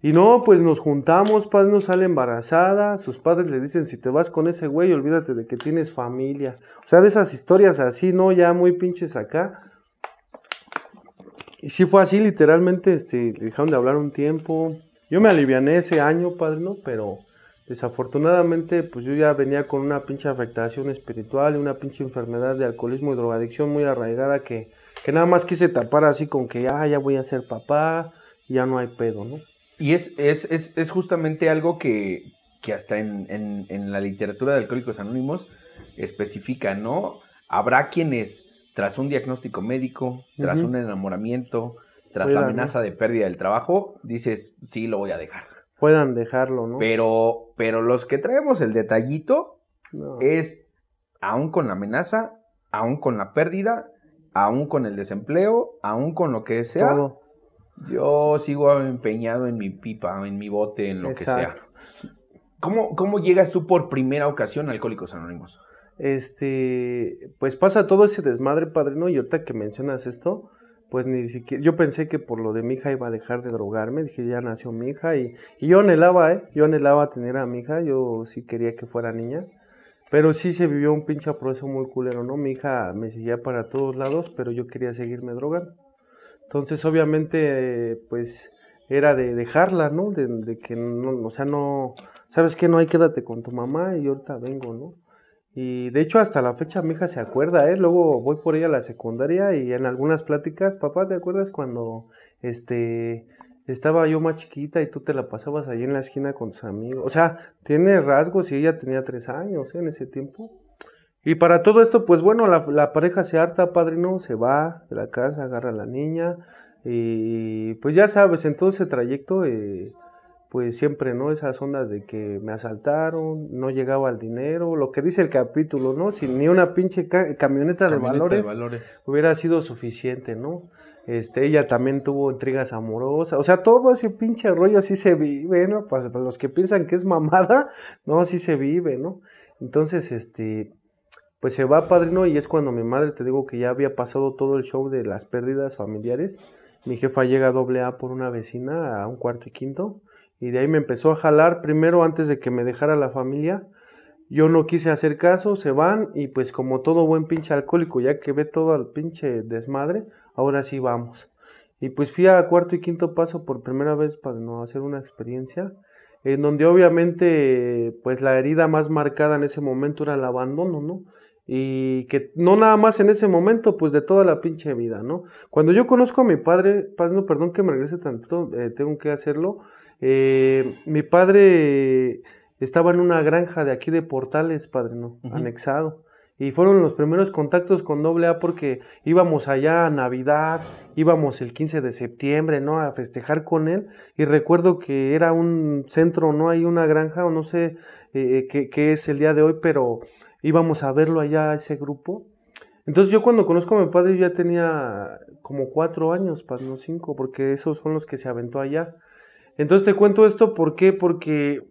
y no, pues nos juntamos, padre nos sale embarazada, sus padres le dicen, si te vas con ese güey, olvídate de que tienes familia. O sea, de esas historias así, ¿no? Ya muy pinches acá. Y sí fue así, literalmente, este, le dejaron de hablar un tiempo. Yo me aliviané ese año, padre, ¿no? Pero desafortunadamente, pues yo ya venía con una pinche afectación espiritual y una pinche enfermedad de alcoholismo y drogadicción muy arraigada que, que nada más quise tapar así con que, ah, ya voy a ser papá ya no hay pedo, ¿no? Y es, es, es, es justamente algo que, que hasta en, en, en la literatura de Alcohólicos Anónimos especifica, ¿no? Habrá quienes, tras un diagnóstico médico, tras un enamoramiento, tras la ¿no? amenaza de pérdida del trabajo, dices, sí, lo voy a dejar. Puedan dejarlo, ¿no? Pero, pero los que traemos el detallito No. es, aún con la amenaza, aún con la pérdida, aún con el desempleo, aún con lo que sea, Todo. yo sigo empeñado en mi pipa, en mi bote, en lo Exacto. que sea. ¿Cómo, ¿Cómo llegas tú por primera ocasión a Alcohólicos Anónimos? Este, pues pasa todo ese desmadre, padrino, y ahorita que mencionas esto, pues ni siquiera, yo pensé que por lo de mi hija iba a dejar de drogarme, dije, ya nació mi hija, y, y yo anhelaba, ¿eh? Yo anhelaba tener a mi hija, yo sí quería que fuera niña, pero sí se vivió un pinche proceso muy culero, ¿no? Mi hija me seguía para todos lados, pero yo quería seguirme drogando. Entonces, obviamente, pues, era de dejarla, ¿no? De, que no, o sea, no, ¿sabes qué? No hay, quédate con tu mamá y ahorita vengo, ¿no? Y de hecho hasta la fecha mi hija se acuerda, ¿eh? Luego voy por ella a la secundaria y en algunas pláticas, papá, ¿te acuerdas cuando este estaba yo más chiquita y tú te la pasabas ahí en la esquina con tus amigos? O sea, tiene rasgos y ella tenía tres años ¿eh? en ese tiempo. Y para todo esto, pues bueno, la, la pareja se harta, padrino, se va de la casa, agarra a la niña y pues ya sabes, en todo ese trayecto, eh, pues siempre, ¿no? Esas ondas de que me asaltaron, no llegaba el dinero, lo que dice el capítulo, ¿no? Si ni una pinche camioneta, de, valores hubiera sido suficiente, ¿no? Este, ella también tuvo intrigas amorosas, o sea, todo ese pinche rollo así se vive, ¿no? Para, los que piensan que es mamada, no, así se vive, ¿no? Entonces, este, pues se va padrino y es cuando mi madre, te digo que ya había pasado todo el show de las pérdidas familiares, mi jefa llega a doble A por una vecina a un cuarto y quinto, y de ahí me empezó a jalar primero antes de que me dejara la familia, yo no quise hacer caso, se van y pues como todo buen pinche alcohólico, ya que ve todo el pinche desmadre, ahora sí vamos. Y pues fui a cuarto y quinto paso por primera vez para no hacer una experiencia, en donde obviamente pues la herida más marcada en ese momento era el abandono, ¿no? Y que no nada más en ese momento, pues de toda la pinche vida, ¿no? Cuando yo conozco a mi padre, no, perdón que me regrese tanto, eh, tengo que hacerlo, eh, mi padre estaba en una granja de aquí de Portales, padre, ¿no? Anexado. Y fueron los primeros contactos con AA porque íbamos allá a Navidad, íbamos el 15 de septiembre, ¿no? A festejar con él. Y recuerdo que era un centro, ¿no? Hay una granja, o no sé eh, qué, qué, es el día de hoy, pero íbamos a verlo allá, ese grupo. Entonces yo cuando conozco a mi padre ya tenía como cuatro años, padre, no cinco, porque esos son los que se aventó allá. Entonces te cuento esto, ¿por qué? Porque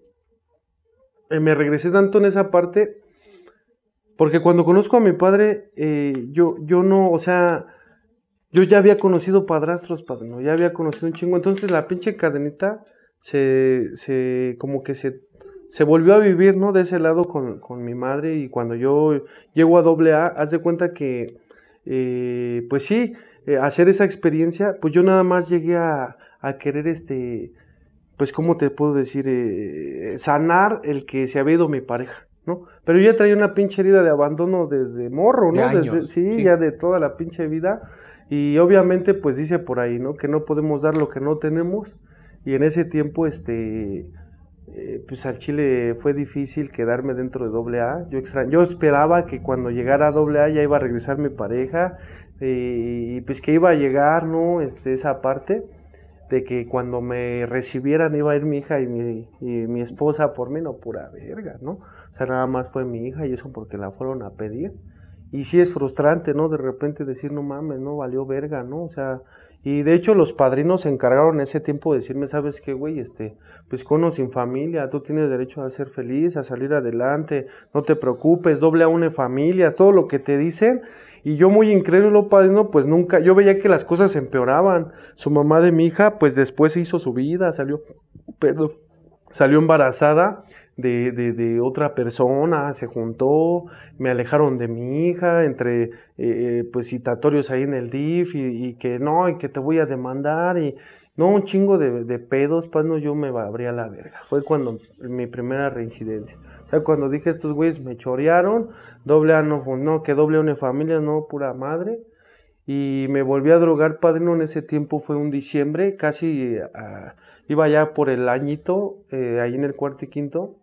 eh, me regresé tanto en esa parte porque cuando conozco a mi padre, eh, yo, yo no, o sea, yo ya había conocido padrastros, padre, ¿no? ya había conocido un chingo. Entonces la pinche cadenita se, se como que se, se volvió a vivir, ¿no? De ese lado con, con mi madre. Y cuando yo llego a doble A, haz de cuenta que, eh, pues sí, eh, hacer esa experiencia, pues yo nada más llegué a, a querer este, pues, ¿cómo te puedo decir? sanar el que se había ido mi pareja. ¿no? Pero yo ya traía una pinche herida de abandono desde morro, ¿no? desde, sí, ya de toda la pinche vida. Y obviamente, pues dice por ahí, ¿no? Que no podemos dar lo que no tenemos. Y en ese tiempo, este, eh, pues al Chile fue difícil quedarme dentro de AA. Yo, yo esperaba que cuando llegara a AA ya iba a regresar mi pareja eh, y pues que iba a llegar, ¿no? Este, esa parte de que cuando me recibieran iba a ir mi hija y mi, y mi esposa por mí, no, pura verga, ¿no? O sea, nada más fue mi hija y eso porque la fueron a pedir. Y sí es frustrante, ¿no? De repente decir, no mames, no valió verga, ¿no? O sea, y de hecho los padrinos se encargaron en ese tiempo de decirme, ¿sabes qué, güey? Este, pues con sin familia, tú tienes derecho a ser feliz, a salir adelante, no te preocupes, doble a une familias, todo lo que te dicen y yo muy incrédulo, padrino, pues nunca, yo veía que las cosas empeoraban. Su mamá de mi hija, pues después hizo su vida, salió, perdón, salió embarazada de, de, otra persona, se juntó, me alejaron de mi hija, entre eh, pues citatorios ahí en el DIF y, y, que no, y que te voy a demandar y, no, un chingo de, de pedos, pues no, yo me abría la verga. Fue cuando mi primera reincidencia. O sea, cuando dije estos güeyes me chorearon, doble A no, que doble A una familia, no, pura madre. Y me volví a drogar, padrino, en ese tiempo fue un diciembre, casi ah, iba ya por el añito, eh, ahí en el cuarto y quinto.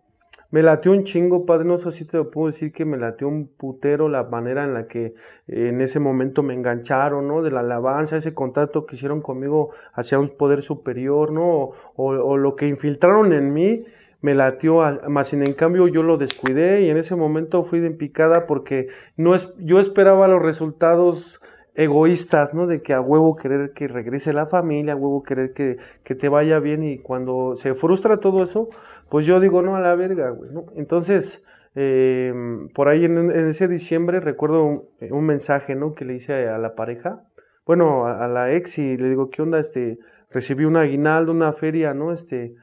Me latió un chingo, padre, no sé si te lo puedo decir que me latió un putero la manera en la que eh, en ese momento me engancharon, ¿no? De la alabanza, ese contacto que hicieron conmigo hacia un poder superior, ¿no? O, lo que infiltraron en mí, me latió, más sin en cambio yo lo descuidé y en ese momento fui de picada porque no es, yo esperaba los resultados egoístas, ¿no? De que a huevo querer que regrese la familia, a huevo querer que, que, te vaya bien y cuando se frustra todo eso, pues yo digo, no, a la verga, güey, ¿no? Entonces, eh, por ahí en, ese diciembre recuerdo un, mensaje, ¿no? Que le hice a, la pareja, bueno, a, la ex y le digo, ¿qué onda? Este, recibí un aguinaldo, una feria, ¿no? Este,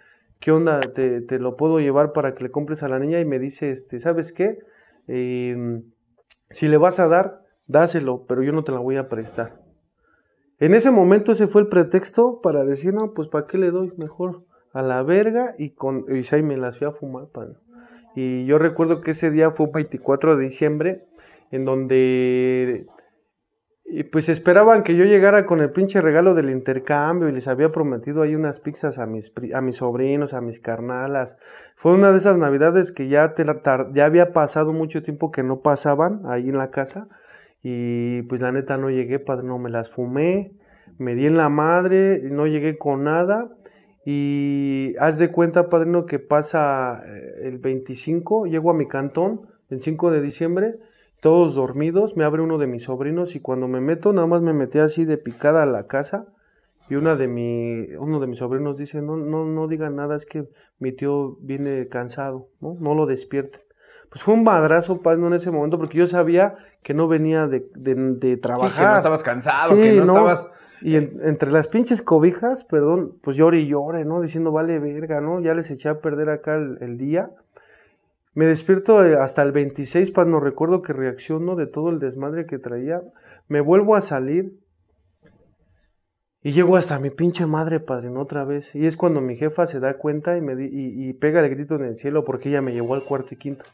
¿qué onda? Te, te, lo puedo llevar para que le compres a la niña y me dice, este, ¿sabes qué? Eh, si le vas a dar, dáselo, pero yo no te la voy a prestar. En ese momento ese fue el pretexto para decir, no, pues ¿para qué le doy? Mejor a la verga y con y me las fui a fumar, pan. Y yo recuerdo que ese día fue 24 de diciembre, en donde pues esperaban que yo llegara con el pinche regalo del intercambio y les había prometido ahí unas pizzas a mis, a mis sobrinos, a mis carnalas. Fue una de esas navidades que ya, te, ya había pasado mucho tiempo que no pasaban ahí en la casa y pues la neta no llegué, padre, no me las fumé, me di en la madre, no llegué con nada. Y haz de cuenta, padrino, que pasa eh, el 25, llego a mi cantón, el 5 de diciembre, todos dormidos, me abre uno de mis sobrinos y cuando me meto, nada más me metí así de picada a la casa y una de mi, uno de mis sobrinos dice, no, no, no digan nada, es que mi tío viene cansado, ¿no? No lo despierten. Pues fue un madrazo, padre, en ese momento, porque yo sabía que no venía de, de, trabajar. que no estabas cansado, que no, estabas... Y entre las pinches cobijas, perdón, pues llore y llore, ¿no? Diciendo, vale verga, ¿no? Ya les eché a perder acá el, día. Me despierto eh, hasta el 26, para no recuerdo que reacciono de todo el desmadre que traía. Me vuelvo a salir, y llego hasta mi pinche madre, padrino, otra vez. Y es cuando mi jefa se da cuenta y, me y, pega el grito en el cielo porque ella me llevó al cuarto y quinto.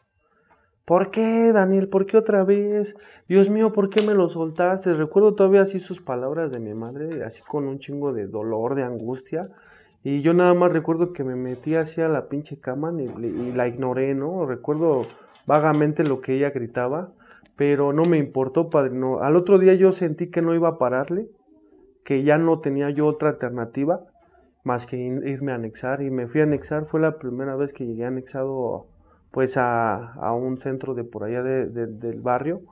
¿Por qué, Daniel? ¿Por qué otra vez? Dios mío, ¿por qué me lo soltaste? Recuerdo todavía así sus palabras de mi madre, así con un chingo de dolor, de angustia. Y yo nada más recuerdo que me metí así a la pinche cama y, la ignoré, ¿no? Recuerdo vagamente lo que ella gritaba, pero no me importó, padrino. Al otro día yo sentí que no iba a pararle que ya no tenía yo otra alternativa más que irme a anexar y me fui a anexar, fue la primera vez que llegué anexado pues a, un centro de por allá del barrio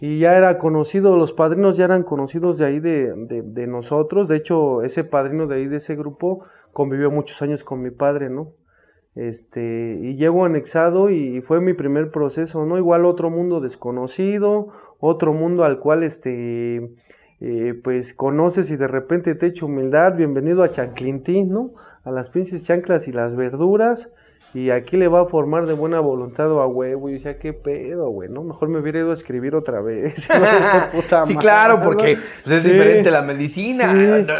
y ya era conocido, los padrinos ya eran conocidos de ahí de, nosotros, de hecho ese padrino de ahí de ese grupo convivió muchos años con mi padre, ¿no? Este, y llego anexado y fue mi primer proceso, ¿no? Igual otro mundo desconocido, otro mundo al cual este eh, pues conoces y de repente te echo humildad, bienvenido a Chanclintín, ¿no? A las pinches chanclas y las verduras, y aquí le va a formar de buena voluntad o a huevo, y decía, qué pedo, güey, ¿no? Mejor me hubiera ido a escribir otra vez. sí, claro, porque pues, es diferente la medicina,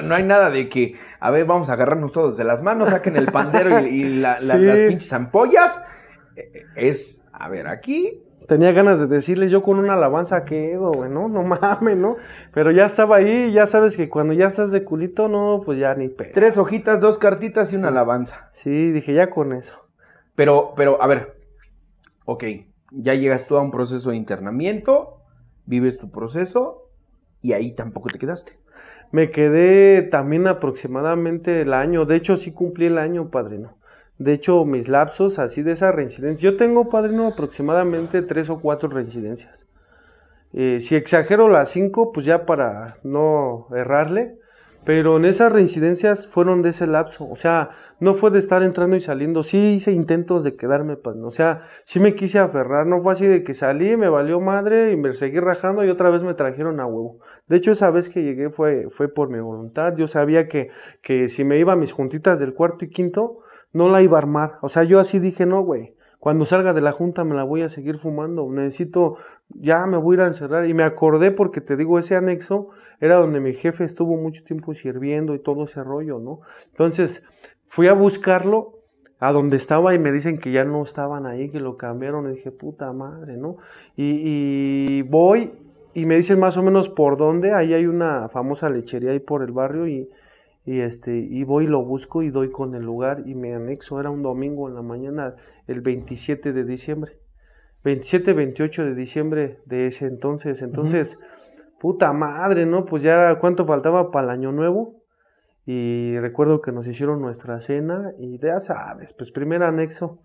no, hay nada de que, a ver, vamos a agarrarnos todos de las manos, saquen el pandero y, las pinches ampollas, e, e, es, a ver, aquí tenía ganas de decirle yo con una alabanza quedo, güey, ¿no? No mames, ¿no? Pero ya estaba ahí, ya sabes que cuando ya estás de culito, no, pues ya ni pedo. Tres hojitas, dos cartitas y una alabanza. Sí, dije ya con eso. Pero, pero, a ver, ok, ya llegas tú a un proceso de internamiento, vives tu proceso y ahí tampoco te quedaste. Me quedé también aproximadamente el año, de hecho sí cumplí el año, padrino. De hecho, mis lapsos así de esa reincidencia, yo tengo, padrino, aproximadamente tres o cuatro reincidencias. Eh, si exagero las cinco, pues ya para no errarle, pero en esas reincidencias fueron de ese lapso, o sea, no fue de estar entrando y saliendo, sí hice intentos de quedarme, padrino, o sea, sí me quise aferrar, no fue así de que salí, me valió madre y me seguí rajando y otra vez me trajeron a huevo. De hecho, esa vez que llegué fue, fue por mi voluntad, yo sabía que, que si me iba a mis juntitas del cuarto y quinto, no la iba a armar. O sea, yo así dije, no, güey. Cuando salga de la junta me la voy a seguir fumando. Necesito, ya me voy a ir a encerrar. Y me acordé porque te digo, ese anexo era donde mi jefe estuvo mucho tiempo sirviendo y todo ese rollo, ¿no? Entonces, fui a buscarlo a donde estaba y me dicen que ya no estaban ahí, que lo cambiaron. Y dije, puta madre, ¿no? Y, y voy y me dicen más o menos por dónde. Ahí hay una famosa lechería ahí por el barrio y y este y voy lo busco y doy con el lugar y me anexo era un domingo en la mañana el 27 de diciembre 27 28 de diciembre de ese entonces entonces puta madre no pues ya cuánto faltaba para el año nuevo y recuerdo que nos hicieron nuestra cena y ya sabes pues primer anexo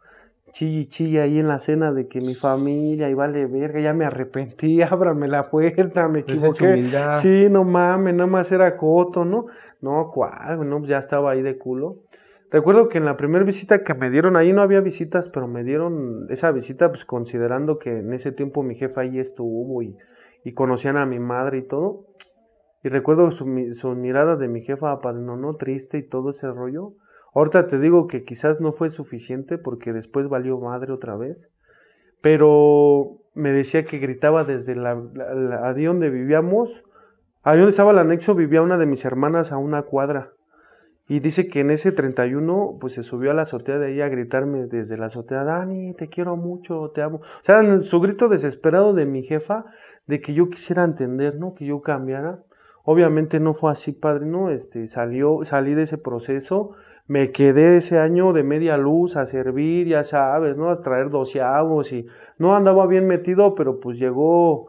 chille chille ahí en la cena de que mi familia y vale verga, ya me arrepentí, ábrame la puerta, me equivoqué. Sí, no mames, nada más era coto, ¿no? No, cuál, no, pues ya estaba ahí de culo. Recuerdo que en la primera visita que me dieron, ahí no había visitas, pero me dieron esa visita, pues considerando que en ese tiempo mi jefa ahí estuvo y, y conocían a mi madre y todo. Y recuerdo su, su mirada de mi jefa, no, no, triste y todo ese rollo. Ahorita te digo que quizás no fue suficiente porque después valió madre otra vez, pero me decía que gritaba desde la, ahí donde vivíamos, ahí donde estaba el anexo vivía una de mis hermanas a una cuadra. Y dice que en ese 31, pues se subió a la azotea de ahí a gritarme desde la azotea, Dani, te quiero mucho, te amo. O sea, su grito desesperado de mi jefa, de que yo quisiera entender, ¿no? Que yo cambiara. Obviamente no fue así, padre, ¿no? Este, salió, salí de ese proceso, me quedé ese año de media luz a servir, ya sabes, ¿no? A traer doceavos y no andaba bien metido, pero pues llegó,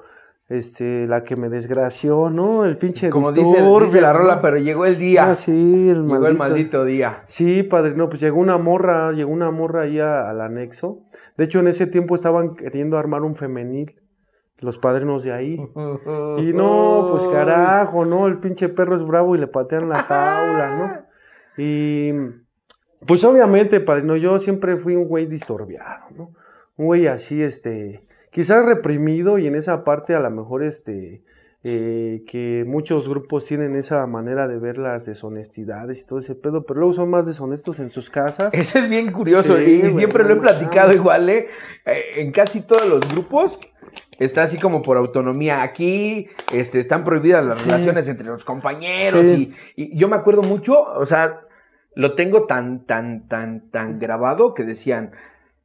este, la que me desgració, ¿no? El pinche Como dice, disturbio, dice la rola, ¿no? pero llegó el día. Ah, sí, el llegó el maldito día. Sí, padre, no, pues llegó una morra, llegó una morra ahí a- al anexo. De hecho, en ese tiempo estaban queriendo armar un femenil, los padrinos de ahí. Y no, pues carajo, ¿no? El pinche perro es bravo y le patean la jaula, ¿no? Y pues obviamente, padrino, yo siempre fui un güey distorbiado, ¿no? Un güey así, este, quizás reprimido y en esa parte a lo mejor, este, eh, que muchos grupos tienen esa manera de ver las deshonestidades y todo ese pedo, pero luego son más deshonestos en sus casas. Eso es bien curioso Sí, y siempre lo he platicado igual, ¿eh? Eh, En casi todos los grupos está así como por autonomía. Aquí este, están prohibidas las Sí. relaciones entre los compañeros Sí. y, y yo me acuerdo mucho, o sea, lo tengo tan, tan, tan, tan grabado que decían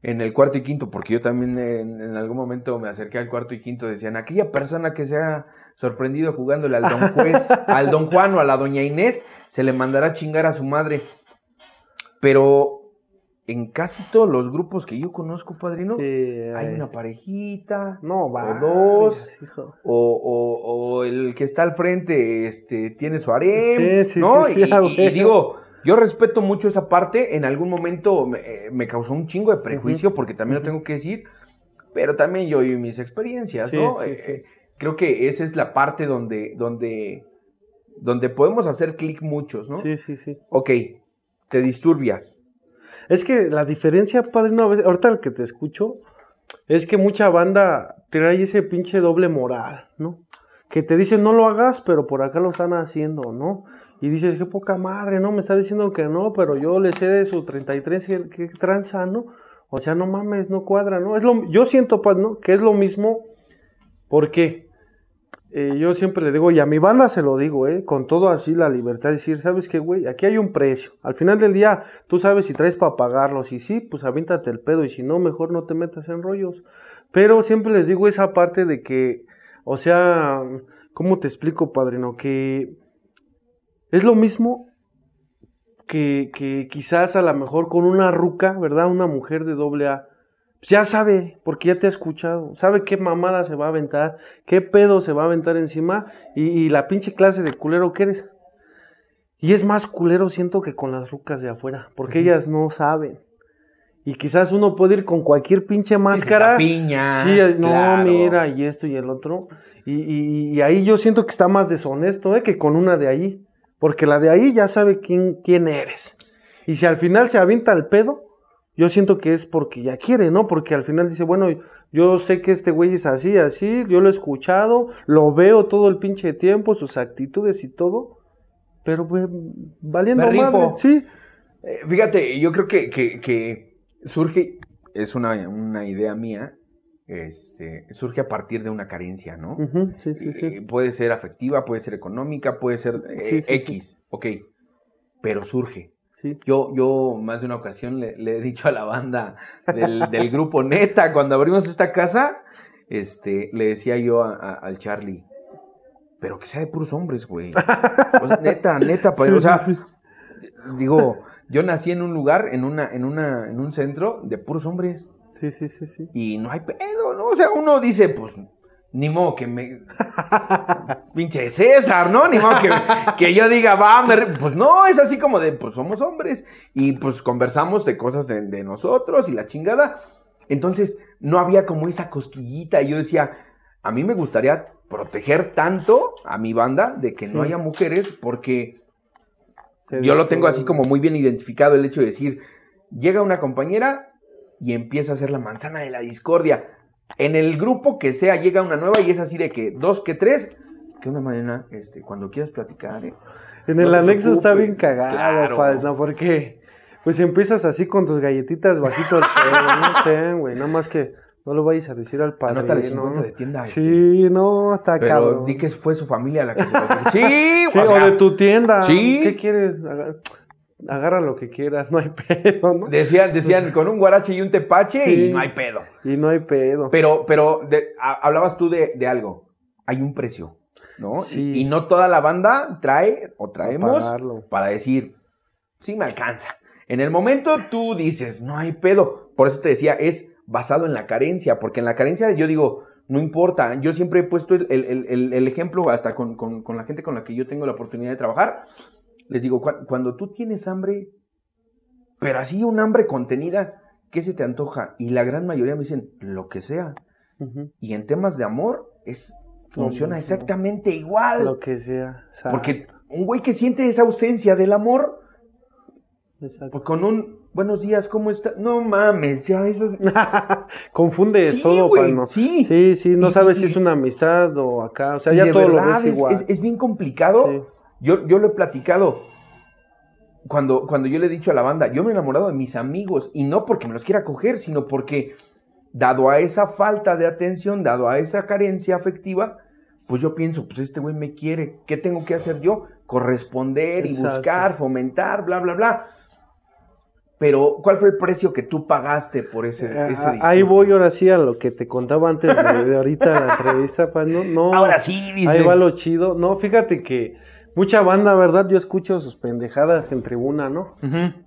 en el cuarto y quinto, porque yo también en, en algún momento me acerqué al cuarto y quinto, decían, aquella persona que se ha sorprendido jugándole al don juez, al don Juan o a la doña Inés, se le mandará a chingar a su madre. Pero en casi todos los grupos que yo conozco, padrino, Sí, hay ay. una parejita, No, va. dos. o, o- o el que está al frente este, tiene su harem, Sí, sí, ¿no? y, ah, y- y bueno. digo, yo respeto mucho esa parte, en algún momento me, me causó un chingo de prejuicio, porque también lo tengo que decir, pero también yo y mis experiencias, ¿no? eh, creo que esa es la parte donde, donde, donde podemos hacer clic muchos, ¿no? Sí, sí, sí. Ok, te disturbias. Es que la diferencia, padre, no, a veces, ahorita el que te escucho, es que mucha banda trae ese pinche doble moral, ¿no? Que te dicen no lo hagas, pero por acá lo están haciendo, ¿no? Y dices, qué poca madre, ¿no? Me está diciendo que no, pero yo le sé de su 33 que, que tranza, ¿no? O sea, no mames, no cuadra, ¿no? Es lo, yo siento, pues, ¿no? Que es lo mismo, porque eh, yo siempre le digo, y a mi banda se lo digo, ¿eh? Con todo así la libertad de decir, ¿sabes qué, güey? Aquí hay un precio. Al final del día, tú sabes si traes para pagarlo. Si sí, pues avíntate el pedo. Y si no, mejor no te metas en rollos. Pero siempre les digo esa parte de que, o sea, ¿cómo te explico, padrino? Que es lo mismo que, que quizás a lo mejor con una ruca, ¿verdad? Una mujer de doble A. ya sabe, porque ya te ha escuchado, sabe qué mamada se va a aventar, qué pedo se va a aventar encima y, y la pinche clase de culero que eres. Y es más culero, siento, que con las rucas de afuera, porque ellas no saben. Y quizás uno puede ir con cualquier pinche máscara. piña. Sí, no, mira, y esto y el otro. Y, y- y ahí yo siento que está más deshonesto, ¿eh? Que con una de ahí. Porque la de ahí ya sabe quién, quién eres. Y si al final se avienta el pedo, yo siento que es porque ya quiere, ¿no? Porque al final dice, bueno, yo sé que este güey es así, así, yo lo he escuchado, lo veo todo el pinche tiempo, sus actitudes y todo. Pero, pues, valiendo Me rifo. madre, sí. Eh, fíjate, yo creo que, que- que surge, es una, una idea mía, este, surge a partir de una carencia, ¿no? Ujú, sí, sí, Eh, sí. puede ser afectiva, puede ser económica, puede ser eh, Sí, sí, X, ok, pero surge. Sí. Yo, yo más de una ocasión le, le he dicho a la banda del, del grupo Neta, cuando abrimos esta casa, este, le decía yo a- a- al Charlie, pero que sea de puros hombres, güey. O sea, neta, neta, pues, o sea, digo, yo nací en un lugar, en una, en una, en un centro de puros hombres. Sí, sí, sí, sí. Y no hay pedo, ¿no? O sea, uno dice, pues, ni modo que me. Pinche César, ¿no? Ni modo que, que yo diga, va, me re-". pues no, es así como de, pues somos hombres. Y pues conversamos de cosas de, de nosotros y la chingada. Entonces, no había como esa cosquillita. Y yo decía, a mí me gustaría proteger tanto a mi banda de que no haya mujeres, porque Se yo lo tengo así como muy bien identificado el hecho de decir, llega una compañera y empieza a ser la manzana de la discordia. En el grupo que sea llega una nueva y es así de que dos que tres, que una mañana, este, cuando quieras platicar, ¿eh? En No el anexo está bien cagado, Claro. padre, ¿no? Porque, pues empiezas así con tus galletitas bajito al no ten, güey, nada más que no lo vayas a decir al padre. Anótale ¿no? 50 de tienda, este. Sí, no, está Pero cabrón. di que fue su familia la que se pasó. Sí, Sí, o o, de tu tienda. Sí. ¿Qué quieres? Aga- Agarra lo que quieras, no hay pedo, ¿no? decían, decían, con un guarache y un tepache Sí. y no hay pedo. Y no hay pedo. Pero, pero de- hablabas tú de, de algo. Hay un precio, ¿no? Sí. Y, y no toda la banda trae o traemos para decir, sí me alcanza. En el momento tú dices, no hay pedo. Por eso te decía, es basado en la carencia, porque en la carencia yo digo, No importa. Yo siempre he puesto el, el- el- el ejemplo hasta con, con- con la gente con la que yo tengo la oportunidad de trabajar. Les digo, "Cu- cuando tú tienes hambre, pero así un hambre contenida, ¿qué se te antoja? Y la gran mayoría me dicen, lo que sea. Y en temas de amor, es, funciona exactamente igual. Lo que sea. exacto, Porque un güey que siente esa ausencia del amor, pues con un buenos días, ¿cómo está? No mames, ya eso es- Confunde Sí, todo, güey, Pano. sí. Sí, sí, no Y- sabes y- si es una amistad o acá. O sea, ya todo lo es, igual. es- es bien complicado. Yo, yo lo he platicado. Cuando, cuando yo le he dicho a la banda, yo me he enamorado de mis amigos y no porque me los quiera coger, sino porque dado a esa falta de atención, dado a esa carencia afectiva, pues yo pienso, pues este güey me quiere, ¿qué tengo que hacer yo? Corresponder y Exacto. buscar, fomentar, bla, bla, bla. Pero, ¿cuál fue el precio que tú pagaste por ese, ese Ah, discurso? Ahí voy ahora sí a lo que te contaba antes de, de ahorita la entrevista, Pano. No, Ahora sí, dice. Ahí va lo chido. No, fíjate que mucha banda, ¿verdad? Yo escucho sus pendejadas en tribuna, ¿no?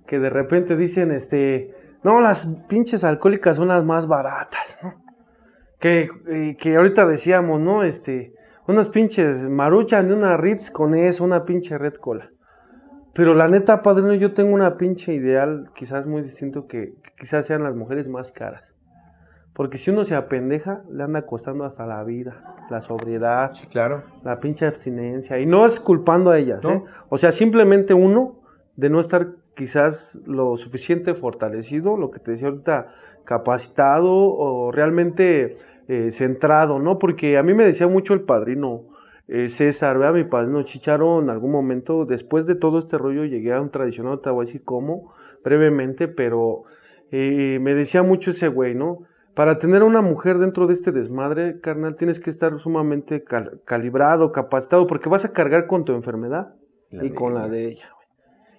Que de repente dicen, este, no, las pinches alcohólicas son las más baratas, ¿no? Que, eh, que ahorita decíamos, ¿no? Este, unas pinches maruchan y una Ritz con eso, una pinche red cola. Pero la neta, padrino, yo tengo una pinche ideal, quizás muy distinto, que, que quizás sean las mujeres más caras. Porque si uno se apendeja, le anda costando hasta la vida, la sobriedad, Sí, claro. la pinche abstinencia. Y no es culpando a ellas, No. ¿eh? O sea, simplemente uno de no estar quizás lo suficiente fortalecido, lo que te decía ahorita, capacitado o realmente eh, centrado, ¿no? Porque a mí me decía mucho el padrino eh, César, vea mi padrino Chicharo, en algún momento, después de todo este rollo, llegué a un tradicional, te voy a decir cómo, brevemente, pero eh, me decía mucho ese güey, ¿no? Para tener a una mujer dentro de este desmadre, carnal, tienes que estar sumamente cal- calibrado, capacitado, porque vas a cargar con tu enfermedad La y con la de ella.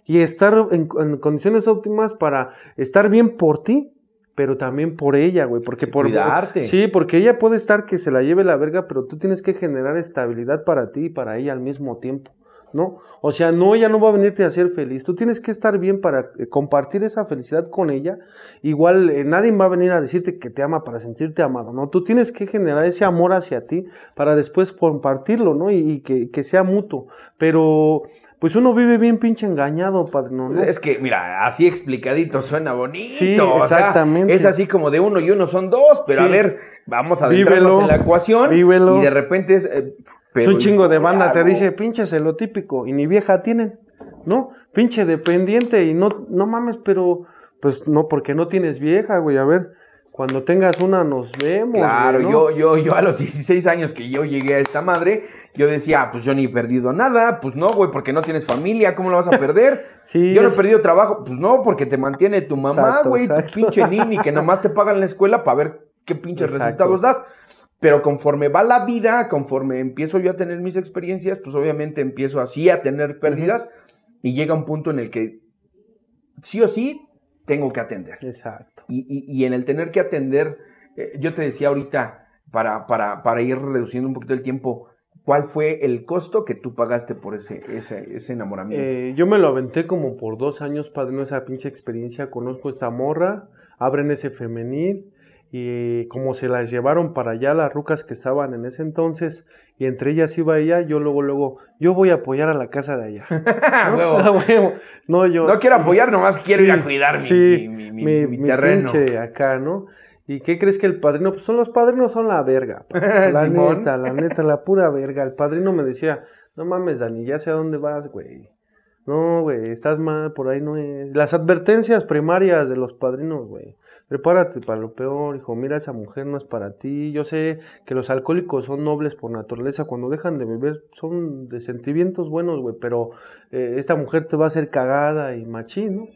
Y estar en, en condiciones óptimas para estar bien por ti, pero también por ella, güey. Porque Sí, por cuidarte. Sí, porque ella puede estar que se la lleve la verga, pero tú tienes que generar estabilidad para ti y para ella al mismo tiempo. ¿No? O sea, no, ella no va a venirte a hacer feliz. Tú tienes que estar bien para eh, compartir esa felicidad con ella. Igual eh, nadie va a venir a decirte que te ama para sentirte amado, ¿no? Tú tienes que generar ese amor hacia ti para después compartirlo, ¿no? Y, y que, que sea mutuo. Pero, pues uno vive bien pinche engañado, padrino, ¿no? Es que, mira, así explicadito suena bonito. Sí, o sea, exactamente. es así como de uno y uno son dos, pero Sí. a ver, vamos a adentrarnos Vívelo, en la ecuación. vívelo. Y de repente es. eh, Es un chingo de ¿cómo banda, te dice, pinche es lo típico, y ni vieja tienen, ¿no? Pinche dependiente, y no, no mames, pero, pues no, porque no tienes vieja, güey, a ver, cuando tengas una nos vemos. Claro, güey, ¿no? yo, yo, yo a los 16 años que yo llegué a esta madre, yo decía, ah, pues yo ni he perdido nada, pues no, güey, porque no tienes familia, ¿cómo lo vas a perder? Sí, yo no he es- perdido trabajo, pues no, porque te mantiene tu mamá, Exacto, güey, tu pinche nini, que nomás te pagan la escuela para ver qué pinches Exacto. resultados das. Pero conforme va la vida, conforme empiezo yo a tener mis experiencias, pues obviamente empiezo así a tener pérdidas y llega un punto en el que sí o sí tengo que atender. Exacto. Y, y- y en el tener que atender, eh, yo te decía ahorita, para, para, para ir reduciendo un poquito el tiempo, ¿cuál fue el costo que tú pagaste por ese, ese, ese enamoramiento? Eh, yo me lo aventé como por dos años, padrino, esa pinche experiencia, conozco esta morra, abren ese femenil, y como se las llevaron para allá las rucas que estaban en ese entonces, y entre ellas iba ella, yo luego, luego, yo voy a apoyar a la casa de allá. Ah. No, yo. No quiero apoyar, nomás quiero ir a cuidar mi, sí, mi- mi- mi- mi mi terreno. acá, ¿no? ¿Y qué crees que el padrino? Pues son los padrinos, son la verga. La neta, la neta, la pura verga. El padrino me decía, no mames, Dani, ya sé a dónde vas, güey. No, güey, estás mal, por ahí no es. Las advertencias primarias de los padrinos, güey. Prepárate para lo peor, hijo. Mira, esa mujer no es para ti. Yo sé que los alcohólicos son nobles por naturaleza. Cuando dejan de beber, son de sentimientos buenos, güey. Pero eh, esta mujer te va a hacer cagada y machín, ¿no?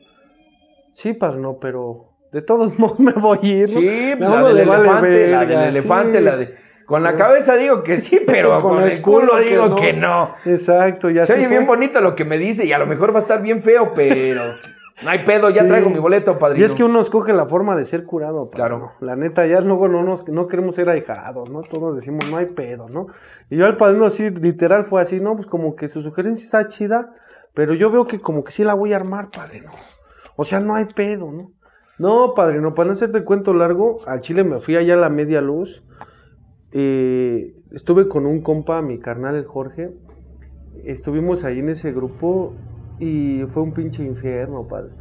Sí, padrino, pero de todos modos me voy a ir, ¿no? Sí, A la uno del elefante, la del elefante, sí. la de... Con la cabeza digo que sí, pero con, el culo, digo que no. Exacto, ya Se se oye fue. bien bonito lo que me dice y a lo mejor va a estar bien feo, pero no hay pedo, ya Sí. traigo mi boleto, padrino. Y es que uno escoge la forma de ser curado, Claro. claro. La neta, ya luego no, nos, no queremos ser ahijados, ¿no? Todos decimos, no hay pedo, ¿no? Y yo al padrino así, literal, fue así, ¿no? Pues como que su sugerencia está chida, pero yo veo que como que sí la voy a armar, padrino. O sea, no hay pedo, ¿no? No, padrino, para no hacerte cuento largo, al Chile me fui allá a la media luz. eh, estuve con un compa, mi carnal, el Jorge. Estuvimos ahí en ese grupo y fue un pinche infierno, padre.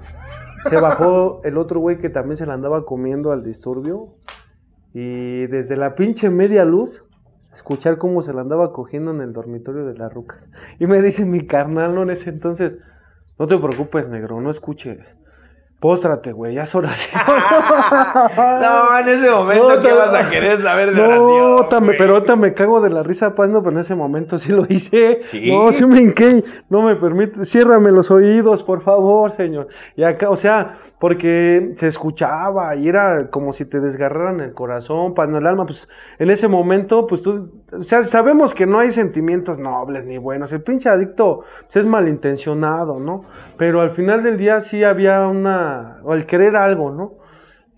Se bajó el otro güey que también se la andaba comiendo al disturbio. Y desde la pinche media luz, escuchar cómo se la andaba cogiendo en el dormitorio de las rucas. Y me dice mi carnal, en ese entonces, no te preocupes, negro, no escuches. Póstrate, güey, ya es oración. no, en ese momento, No, ¿qué vas a querer saber de No, oración? ta- me- güey? pero ahorita me cago de la risa, pues no, pero en ese momento sí lo hice. ¿Sí? No, sí me hinqué. No me permite. Ciérrame los oídos, por favor, señor. Y acá, o sea, porque se escuchaba y era como si te desgarraran el corazón, pan el alma. Pues en ese momento, pues tú, o sea, sabemos que no hay sentimientos nobles ni buenos. El pinche adicto pues, es malintencionado, ¿no? Pero al final del día sí había una, o el querer algo, ¿no?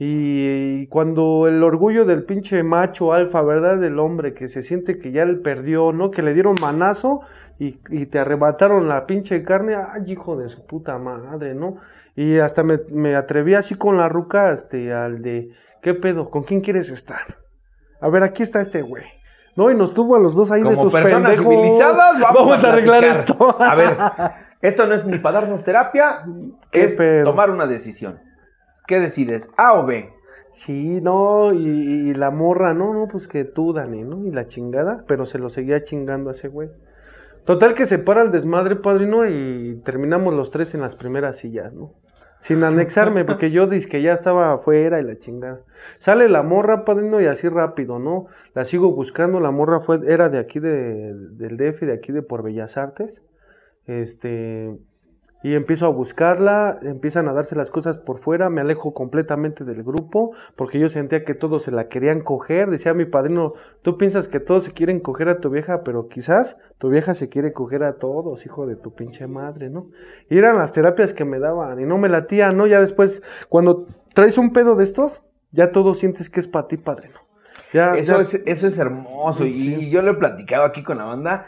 Y, cuando el orgullo del pinche macho alfa, ¿verdad? Del hombre que se siente que ya él perdió, ¿no? Que le dieron manazo y, y te arrebataron la pinche carne, ay, hijo de su puta madre, ¿no? Y hasta me, me atreví así con la ruca, este, al de, ¿qué pedo? ¿Con quién quieres estar? A ver, aquí está este güey. No, y nos tuvo a los dos ahí de Como sus personas pendejos. civilizadas, vamos, a, arreglar platicar. esto. A ver, esto no es ni para darnos terapia, ¿Qué es pedo? tomar una decisión. ¿Qué decides? ¿A o B? Sí, no, y, y la morra, no, no, pues que tú, Dani, ¿no? Y la chingada, pero se lo seguía chingando a ese güey. Total que se para el desmadre, padrino, y terminamos los tres en las primeras sillas, ¿no? Sin anexarme, porque yo dije que ya estaba afuera y la chingada. Sale la morra, padrino, y así rápido, ¿no? La sigo buscando, la morra fue, era de aquí de- del DF, de aquí de por Bellas Artes. Este, y empiezo a buscarla, empiezan a darse las cosas por fuera, me alejo completamente del grupo, porque yo sentía que todos se la querían coger, decía mi padrino, tú piensas que todos se quieren coger a tu vieja, pero quizás tu vieja se quiere coger a todos, hijo de tu pinche madre, ¿no? Y eran las terapias que me daban, y no me latían, ¿no? Ya después, cuando traes un pedo de estos, ya todo sientes que es para ti, padrino. Ya, Eso, ya- es, eso es hermoso. Y yo lo he platicado aquí con la banda.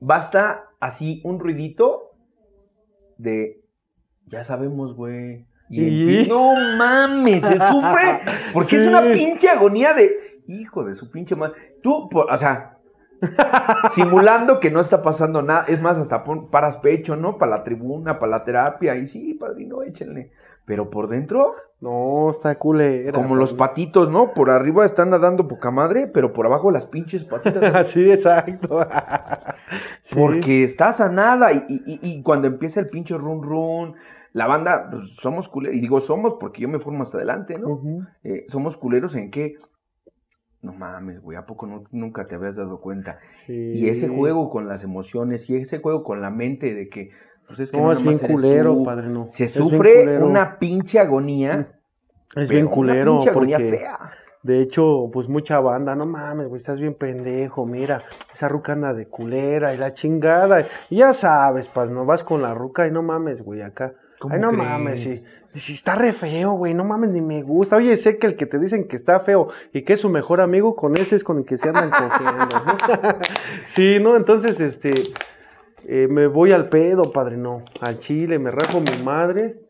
Basta así un ruidito de. Ya sabemos, güey. Y ¿Y? no mames, se sufre. Porque es una pinche agonía de. Hijo de su pinche madre. Tú, por- o sea. simulando que no está pasando nada. Es más, hasta pon- paras pecho, ¿no? Para la tribuna, para la terapia. Y sí, padrino, échenle. Pero por dentro, No, está culera. como los patitos, ¿no? Por arriba están nadando poca madre, pero por abajo las pinches patitas. sí, exacto. Sí. Porque estás a nada. Y, y- y- y cuando empieza el pinche run run, la banda, pues, somos culeros. Y digo somos porque yo me formo hasta adelante, ¿no? Eh, somos culeros en que. No mames, güey, ¿a poco no- nunca te habías dado cuenta? Sí. Y ese juego con las emociones y ese juego con la mente de que, pues es que No, no, es bien culero, tú. padre, no. Se Es sufre una pinche agonía. Es pero bien una culero, pinche agonía porque fea. de hecho, pues mucha banda, no mames, güey, estás bien pendejo, mira, esa ruca anda de culera y la chingada. Y ya sabes, pues, no vas con la ruca y no mames, güey, acá. ¿Cómo Ay, no crees? mames, sí. Si está re feo, güey, no mames, ni me gusta. Oye, sé que el que te dicen que está feo y que es su mejor amigo, con ese es con el que se andan cogiendo, ¿no? sí, ¿no? Entonces, este, eh, me voy al pedo, padre, no, al chile, me rajo mi madre.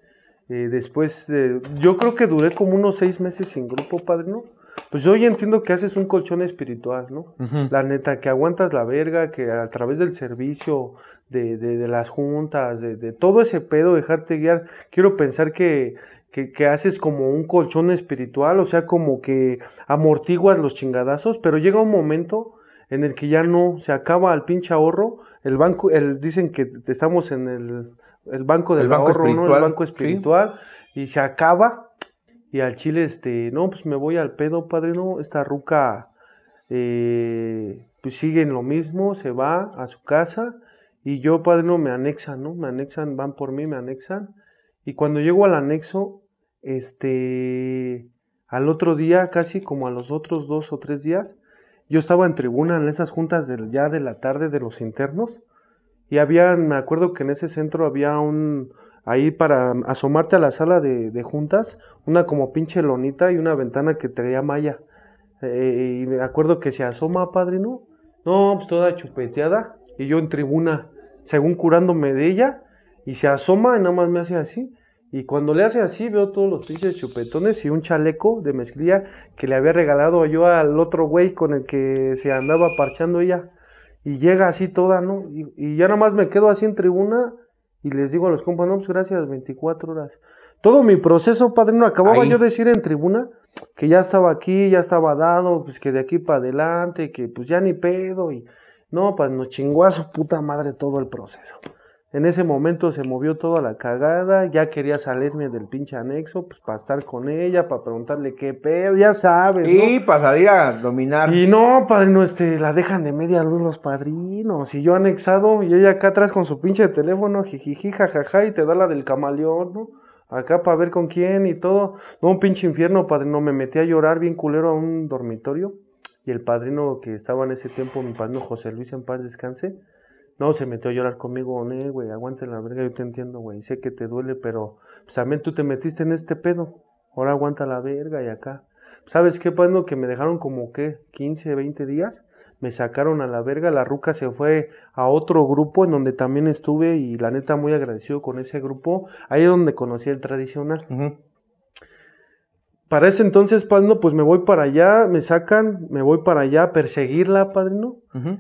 eh, después, eh, yo creo que duré como unos seis meses sin grupo, padre, ¿no? Pues hoy entiendo que haces un colchón espiritual, ¿no? La neta, que aguantas la verga, que a través del servicio, de, de, de las juntas, de, de todo ese pedo, dejarte guiar, quiero pensar que, que, que haces como un colchón espiritual, o sea, como que amortiguas los chingadazos, pero llega un momento en el que ya no, se acaba el pinche ahorro, el banco, el, dicen que estamos en el, el banco del El banco ahorro, ¿no? El espiritual, banco sí. espiritual, y se acaba, y al chile, este, no, pues me voy al pedo, padrino, esta ruca, eh, pues sigue en lo mismo, se va a su casa, y yo, padrino, me anexan, ¿no? Me anexan, van por mí, me anexan, y cuando llego al anexo, este, al otro día, casi como a los otros dos o tres días, yo estaba en tribuna en esas juntas del, ya de la tarde de los internos, y había, me acuerdo que en ese centro había un, ahí para asomarte a la sala de, de juntas, una como pinche lonita y una ventana que traía malla. Eh, y me acuerdo que se asoma, padrino. No, pues toda chupeteada. Y yo en tribuna, según curándome de ella, y se asoma y nada más me hace así. Y cuando le hace así, veo todos los pinches chupetones y un chaleco de mezclilla que le había regalado yo al otro güey con el que se andaba parchando ella. Y llega así toda, ¿no? Y, y ya nada más me quedo así en tribuna y les digo a los compas, no, pues gracias, 24 horas. Todo mi proceso, padrino, acababa Ahí. yo de decir en tribuna que ya estaba aquí, ya estaba dado, pues que de aquí para adelante, que pues ya ni pedo. Y no, pues nos chingó a su puta madre todo el proceso. En ese momento se movió toda la cagada, ya quería salirme del pinche anexo, pues para estar con ella, para preguntarle qué pedo, ya sabes, ¿no? Y para salir a dominar. Y no, padrino, este, la dejan de media luz los padrinos. Y yo anexado, y ella acá atrás con su pinche teléfono, jijiji, jajaja, y te da la del camaleón, ¿no? Acá para ver con quién y todo. No, un pinche infierno, padrino. Me metí a llorar bien culero a un dormitorio. Y el padrino que estaba en ese tiempo, mi padrino José Luis, en paz descanse. No, se metió a llorar conmigo, no, güey, aguante la verga, yo te entiendo, güey, sé que te duele, pero pues también tú te metiste en este pedo, ahora aguanta la verga y acá. ¿Sabes qué, padrino? Que me dejaron como, ¿qué? 15, 20 días, me sacaron a la verga, la ruca se fue a otro grupo en donde también estuve y la neta muy agradecido con ese grupo, ahí es donde conocí el tradicional. Para ese entonces, padrino, pues me voy para allá, me sacan, me voy para allá a perseguirla, padrino.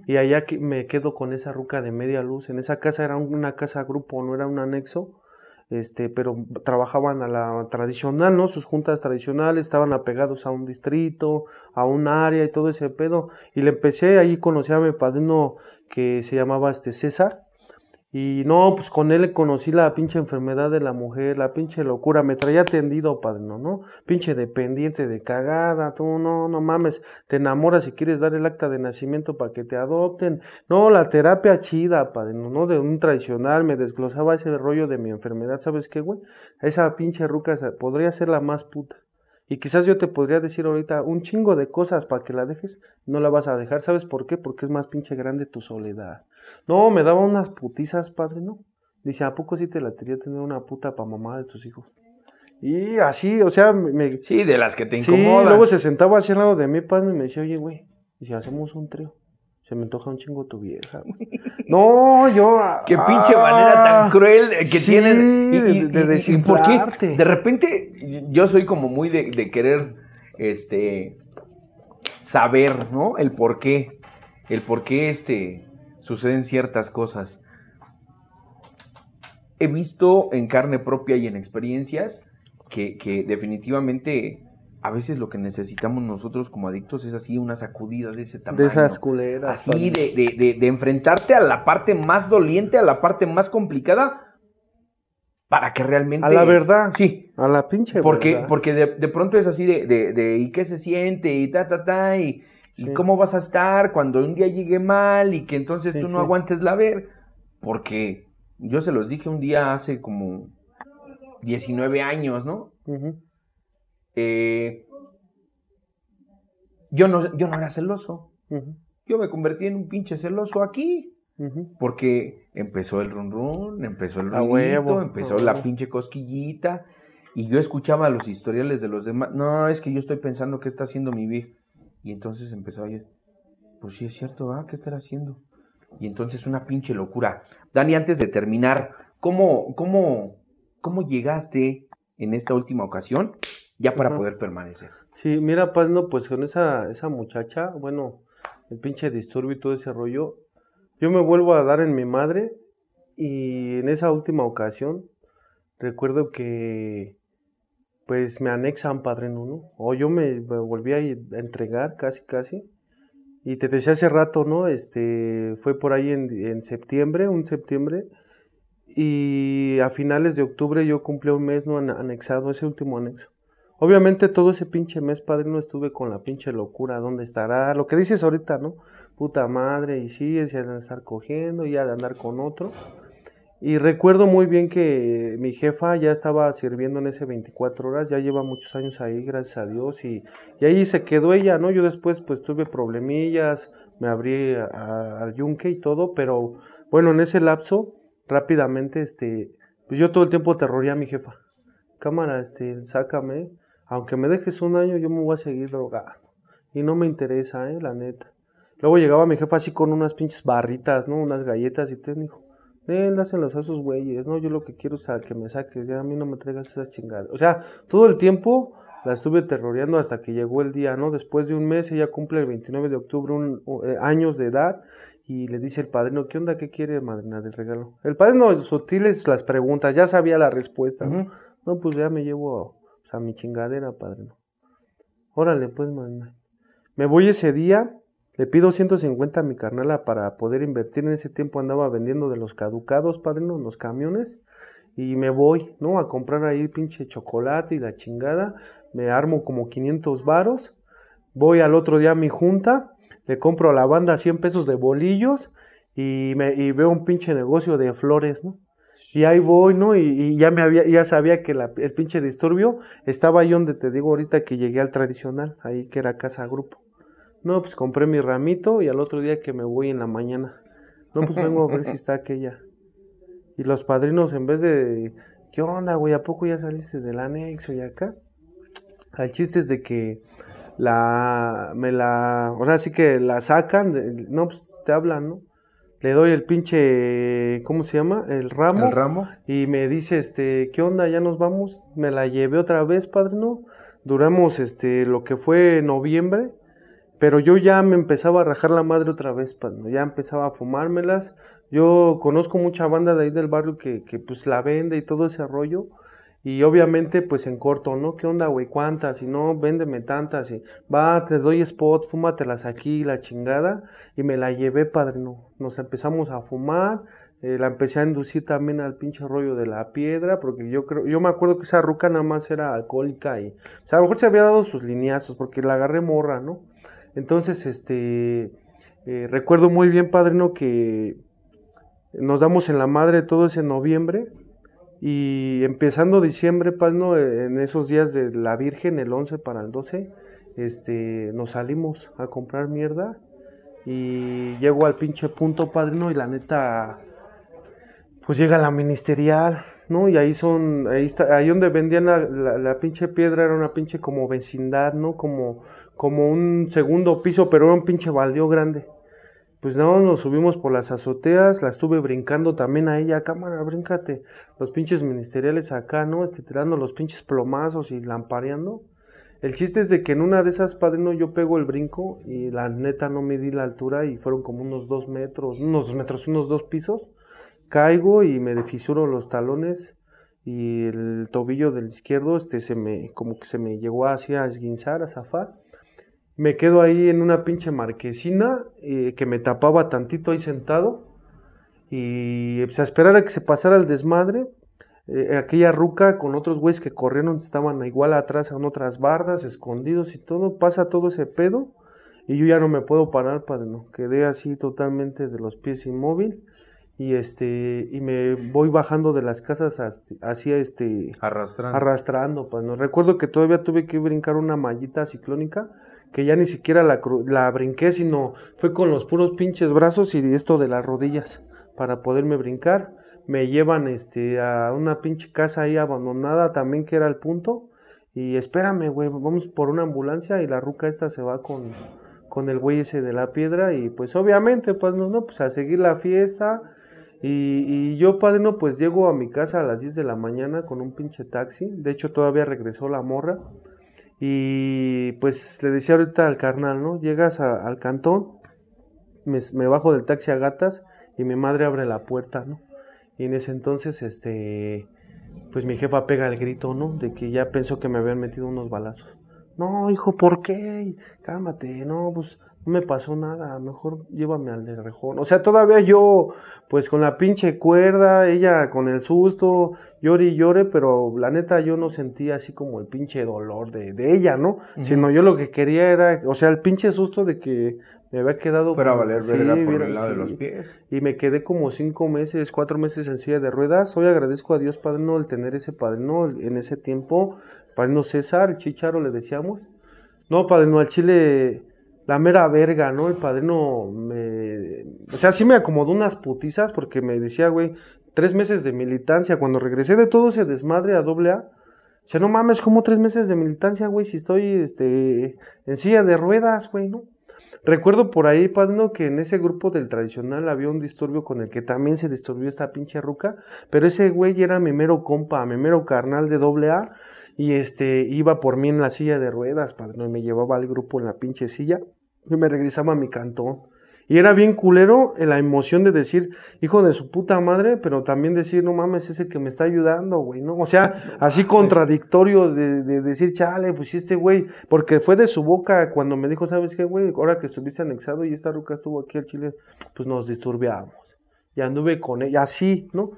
Y allá me quedo con esa ruca de media luz. En esa casa era una casa grupo, no era un anexo. Este, pero trabajaban a la tradicional, ¿no? Sus juntas tradicionales estaban apegados a un distrito, a un área y todo ese pedo. Y le empecé, ahí conocí a mi padrino que se llamaba este César. Y no, pues con él conocí la pinche enfermedad de la mujer, la pinche locura. Me traía tendido, padrino, ¿no? Pinche dependiente de cagada, tú no, no mames. Te enamoras si quieres dar el acta de nacimiento para que te adopten. No, la terapia chida, padrino, ¿no? De un tradicional, me desglosaba ese rollo de mi enfermedad. ¿Sabes qué, güey? Esa pinche ruca podría ser la más puta. Y quizás yo te podría decir ahorita un chingo de cosas para que la dejes, no la vas a dejar. ¿Sabes por qué? Porque es más pinche grande tu soledad. No, me daba unas putizas, padre, ¿no? Dice, ¿a poco sí te la tener una puta pa' mamá de tus hijos? Y así, o sea, me... Sí, de las que te sí, incomodan. luego se sentaba así al lado de mí, padre, y me decía, oye, güey, y si hacemos un trío, se me antoja un chingo tu vieja. güey". no, yo... Qué pinche ah, manera tan cruel que sí, tienen. Y, y- de- de y- por qué? De repente, yo soy como muy de, de querer este saber, ¿no? El por qué. El por qué este suceden ciertas cosas. He visto en carne propia y en experiencias que, que definitivamente a veces lo que necesitamos nosotros como adictos es así una sacudida de ese tamaño. De esas culeras. Así de, de- de- de enfrentarte a la parte más doliente, a la parte más complicada, para que realmente... A la verdad. Sí, A la pinche porque, verdad. porque de, de pronto es así de, de, de, ¿y qué se siente? Y ta, ta, ta, y, y cómo vas a estar cuando un día llegue mal y que entonces Sí, tú no sí. aguantes la ver. Porque yo se los dije un día hace como 19 años, ¿no? Ujú. Eh, yo no, yo no era celoso. Yo me convertí en un pinche celoso aquí. Porque empezó el run run, empezó el huevo, empezó la pinche cosquillita. Y yo escuchaba los historiales de los demás. No, es que yo estoy pensando qué está haciendo mi vieja. Y entonces empezó a ir. Pues sí, es cierto, ¿ah? ¿Qué estará haciendo? Y entonces una pinche locura. Dani, antes de terminar, ¿cómo, cómo, cómo llegaste en esta última ocasión ya para Ajá. poder permanecer? Sí, mira, pues no, pues con esa, esa muchacha, bueno, el pinche disturbio y todo ese rollo, yo me vuelvo a dar en mi madre y en esa última ocasión recuerdo que pues me anexan padre ¿no? O yo me, me volví a entregar casi, casi. Y te decía hace rato, ¿no? Este, fue por ahí en, en septiembre, un septiembre. Y a finales de octubre yo cumplí un mes, ¿no? An- Anexado, ese último anexo. Obviamente todo ese pinche mes, padre, no estuve con la pinche locura, ¿dónde estará? Lo que dices ahorita, ¿no? Puta madre, y sí, decía de estar cogiendo, ya de andar con otro. Y recuerdo muy bien que mi jefa ya estaba sirviendo en ese 24 horas, ya lleva muchos años ahí, gracias a Dios, y, y ahí se quedó ella, ¿no? Yo después pues tuve problemillas, me abrí al yunque y todo, pero bueno, en ese lapso, rápidamente, este, pues yo todo el tiempo terroría a mi jefa. Cámara, este, sácame, aunque me dejes un año, yo me voy a seguir drogando. Y no me interesa, eh, la neta. Luego llegaba mi jefa así con unas pinches barritas, ¿no? Unas galletas y te dijo, Él, dáselos a esos güeyes, no, yo lo que quiero es a que me saques, ya a mí no me traigas esas chingadas. O sea, todo el tiempo la estuve terroreando hasta que llegó el día, ¿no? Después de un mes, ella cumple el 29 de octubre un, eh, años de edad y le dice el padrino, ¿qué onda? ¿Qué quiere madrina del regalo? El padrino sutiles las preguntas, ya sabía la respuesta, ¿no? No, pues ya me llevo a mi chingadera, padrino. Órale, pues, madrina. Me voy ese día, le pido 150 a mi carnala para poder invertir. En ese tiempo andaba vendiendo de los caducados, padrino, los camiones. Y me voy, ¿no? A comprar ahí pinche chocolate y la chingada me armo como 500 varos, voy al otro día a mi junta, le compro a la banda 100 pesos de bolillos y, me, y veo un pinche negocio de flores, ¿no? Y ahí voy, ¿no? Y, ya me había, ya sabía que el pinche disturbio estaba ahí donde te digo ahorita que llegué al tradicional, ahí que era casa grupo. No, pues compré mi ramito y al otro día que me voy en la mañana. No, pues vengo a ver si está aquella. Y los padrinos, en vez de, ¿qué onda, güey? ¿A poco ya saliste del anexo y acá? El chiste es de que la, me la, ahora sí que la sacan, no, pues te hablan, ¿no? Le doy el pinche, ¿cómo se llama? El ramo. El ramo. Y me dice, este, ¿qué onda? ¿Ya nos vamos? Me la llevé otra vez, padre, ¿no? Duramos, este, lo que fue noviembre. Pero yo ya me empezaba a rajar la madre otra vez, padre, ya empezaba a fumármelas. Yo conozco mucha banda de ahí del barrio que, que pues la vende y todo ese rollo. Y obviamente, pues en corto, ¿no? ¿Qué onda, güey? ¿Cuántas? Y no, véndeme tantas. Y va, te doy spot, fúmatelas aquí, la chingada. Y me la llevé, padre, no. Nos empezamos a fumar. Eh, la empecé a inducir también al pinche rollo de la piedra, porque yo creo, yo me acuerdo que esa ruca nada más era alcohólica y, o sea, a lo mejor se había dado sus lineazos, porque la agarré morra, ¿no? Entonces, este, eh, recuerdo muy bien, padrino, que nos damos en la madre todo ese noviembre, y empezando diciembre, pues, ¿no? en esos días de la Virgen, el 11 para el 12, este, nos salimos a comprar mierda y llego al pinche punto, padrino, y la neta, pues llega la ministerial, ¿no? Y ahí son, ahí está, ahí donde vendían la, la, pinche piedra era una pinche como vecindad, ¿no? Como, como un segundo piso, pero era un pinche baldío grande. Pues no, nos subimos por las azoteas, la estuve brincando también a ella, cámara, bríncate. Los pinches ministeriales acá, ¿no? Este, tirando los pinches plomazos y lampareando. El chiste es de que en una de esas, padrino, yo pego el brinco y la neta no me la altura y fueron como unos dos metros, unos dos metros, unos dos pisos. Caigo y me defisuro los talones y el tobillo del izquierdo, este, se me, como que se me llegó así a esguinzar, a zafar me quedo ahí en una pinche marquesina eh, que me tapaba tantito ahí sentado y pues a esperar a que se pasara el desmadre. Eh, aquella ruca con otros güeyes que corrieron estaban igual atrás en otras bardas, escondidos y todo, pasa todo ese pedo y yo ya no me puedo parar, padre, no, quedé así totalmente de los pies inmóvil y este y me voy bajando de las casas hacia este arrastrando, arrastrando pues no recuerdo que todavía tuve que brincar una mallita ciclónica que ya ni siquiera la, la brinqué, sino fue con los puros pinches brazos y esto de las rodillas para poderme brincar. Me llevan este, a una pinche casa ahí abandonada también que era el punto. Y espérame, güey, vamos por una ambulancia y la ruca esta se va con, con el güey ese de la piedra y pues obviamente, pues no, no pues a seguir la fiesta. Y, y, yo, padrino, pues llego a mi casa a las 10 de la mañana con un pinche taxi. De hecho, todavía regresó la morra. Y pues le decía ahorita al carnal, ¿no? Llegas al cantón, me, me, bajo del taxi a gatas y mi madre abre la puerta, ¿no? Y en ese entonces, este, pues mi jefa pega el grito, ¿no? De que ya pensó que me habían metido unos balazos. No, hijo, ¿por qué? Cálmate, no, pues no me pasó nada, mejor llévame al de rejón. O sea, todavía yo, pues con la pinche cuerda, ella con el susto, llore y llore, pero la neta yo no sentía así como el pinche dolor de, de ella, ¿no? Sino yo lo que quería era, o sea, el pinche susto de que me había quedado... Fuera a valer verga por el lado de los pies. Y me quedé como cinco meses, cuatro meses en silla de ruedas. Hoy agradezco a Dios, Padre, no, el tener ese Padre, no, en ese tiempo, Padre, no César, el chicharo le decíamos. No, Padre, no, al chile la mera verga, ¿no? El padrino me... O sea, sí me acomodó unas putizas porque me decía, güey, tres meses de militancia. Cuando regresé de todo ese desmadre a doble A, sea, no mames, como tres meses de militancia, güey, si estoy este, en silla de ruedas, güey, ¿no? Recuerdo por ahí, padrino, que en ese grupo del tradicional había un disturbio con el que también se disturbió esta pinche ruca, pero ese güey era mi mero compa, mi mero carnal de doble A, y este, iba por mí en la silla de ruedas, padrino, y me llevaba al grupo en la pinche silla, y me regresaba a mi cantón. Y era bien culero la emoción de decir, hijo de su puta madre, pero también decir, no mames, ese que me está ayudando, güey, ¿no? O sea, así contradictorio de, de decir, chale, pues este güey, porque fue de su boca cuando me dijo, ¿sabes qué, güey? Ahora que estuviste anexado y esta ruca estuvo aquí al Chile, pues nos disturbiamos. Y anduve con ella, así, ¿no?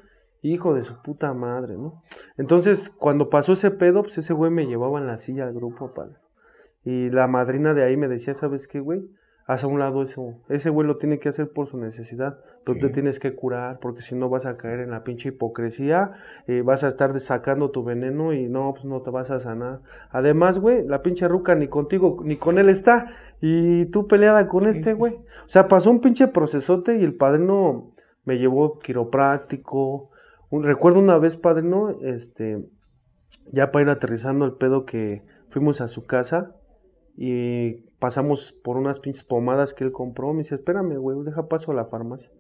Hijo de su puta madre, ¿no? Entonces, cuando pasó ese pedo, pues ese güey me llevaba en la silla al grupo, padre. Y la madrina de ahí me decía, ¿sabes qué, güey? haz a un lado eso. Ese güey lo tiene que hacer por su necesidad. Tú te tienes que curar, porque si no vas a caer en la pinche hipocresía, eh, vas a estar sacando tu veneno y no, pues no te vas a sanar. Además, güey, la pinche ruca ni contigo ni con él está. Y tú peleada con este, güey. O sea, pasó un pinche procesote y el padrino me llevó quiropráctico. Recuerdo una vez, padrino, este, ya para ir aterrizando el pedo que fuimos a su casa y pasamos por unas pinches pomadas que él compró. Me dice, espérame, güey, deja paso a la farmacia.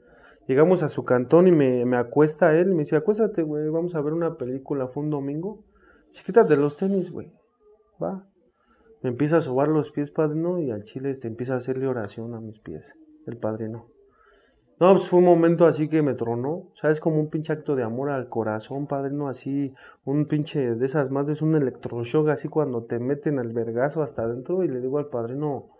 Llegamos a su cantón y me, acuesta él. Me dice, acuéstate, güey, vamos a ver una película. Fue un domingo. Chiquita de los tenis, güey. Va. Me empieza a sobar los pies, padrino, y al chile este, empieza a hacerle oración a mis pies, el padrino. No, pues fue un momento así que me tronó, ¿sabes? Como un pinche acto de amor al corazón, padrino, así, un pinche de esas más, es un electroshock, así cuando te meten el vergazo hasta adentro y le digo al padrino,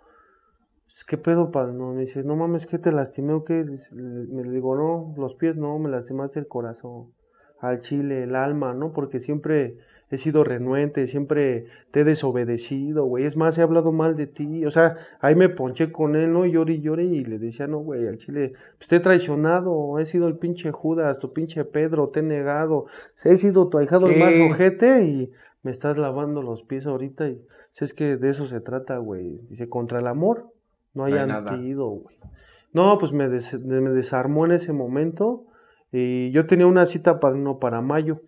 pues, ¿qué pedo, padrino? Me dice, no mames, ¿qué te lastimé o qué? Me digo, no, los pies no, me lastimaste el corazón, al chile, el alma, ¿no? Porque siempre he sido renuente, siempre te he desobedecido, güey. Es más, he hablado mal de ti. O sea, ahí me ponché con él, ¿no? Lloré y lloré y le decía, no, güey, al chile, pues te he traicionado, he sido el pinche Judas, tu pinche Pedro, te he negado. He sido tu ahijado el más ojete y me estás lavando los pies ahorita. Y si es que de eso se trata, güey. Dice, contra el amor no hay, antídoto, güey. No, pues me, me desarmó en ese momento. Y yo tenía una cita para, no, para mayo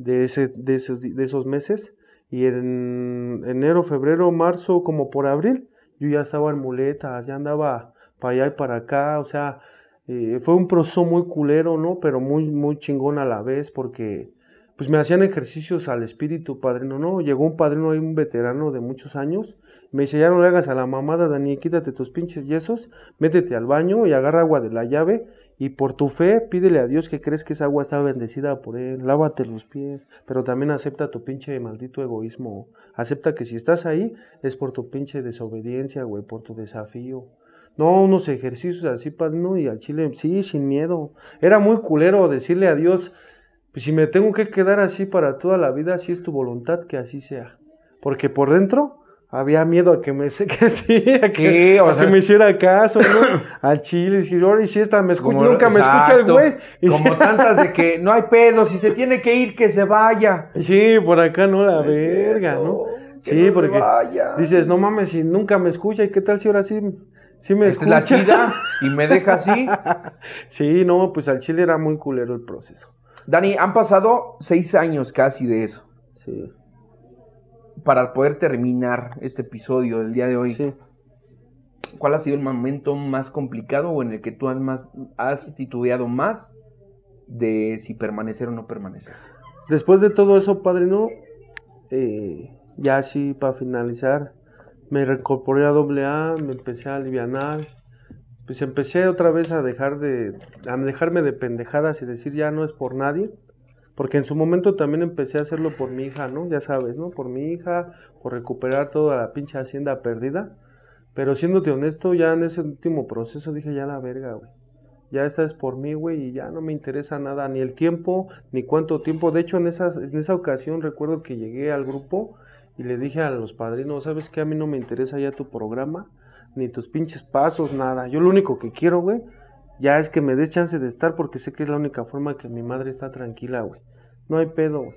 de, ese, de, esos, de esos meses. Y en enero, febrero, marzo, como por abril, yo ya estaba en muletas, ya andaba para allá y para acá. O sea, eh, fue un proceso muy culero, ¿no? Pero muy, muy chingón a la vez porque pues me hacían ejercicios al espíritu padrino, ¿no? Llegó un padrino ahí, un veterano de muchos años, me dice, ya no le hagas a la mamada, Dani, quítate tus pinches yesos, métete al baño y agarra agua de la llave y por tu fe pídele a Dios que crees que esa agua está bendecida por Él, lávate los pies, pero también acepta tu pinche maldito egoísmo, acepta que si estás ahí es por tu pinche desobediencia, güey, por tu desafío. No, unos ejercicios así, padrino, y al chile, sí, sin miedo. Era muy culero decirle a Dios, pues si me tengo que quedar así para toda la vida, si es tu voluntad que así sea. Porque por dentro había miedo a que me que así, a que, o sea, me hiciera caso, ¿no? Al chile, y si esta me escucha, nunca me escucha el güey. como tantas de que no hay pedo, si se tiene que ir, que se vaya. Sí, por acá no la verga, ¿no? Sí, porque dices, no mames, si nunca me escucha, ¿y qué tal si ahora sí, sí me escucha? es la chida y me deja así. sí, no, pues al chile era muy culero el proceso. Dani, han pasado seis años casi de eso. Sí. Para poder terminar este episodio del día de hoy. Sí. ¿Cuál ha sido el momento más complicado o en el que tú has, más, has titubeado más de si permanecer o no permanecer? Después de todo eso, padrino, eh, ya así para finalizar, me reincorporé a AA, me empecé a alivianar pues empecé otra vez a dejar de a dejarme de pendejadas y decir ya no es por nadie, porque en su momento también empecé a hacerlo por mi hija, ¿no? Ya sabes, ¿no? Por mi hija, por recuperar toda la pinche hacienda perdida. Pero siéndote honesto, ya en ese último proceso dije ya la verga, güey. Ya esta es por mí, güey, y ya no me interesa nada, ni el tiempo, ni cuánto tiempo. De hecho, en esa, en esa ocasión recuerdo que llegué al grupo y le dije a los padrinos, ¿sabes qué? A mí no me interesa ya tu programa ni tus pinches pasos, nada. Yo lo único que quiero, güey, ya es que me des chance de estar porque sé que es la única forma que mi madre está tranquila, güey. No hay pedo, güey.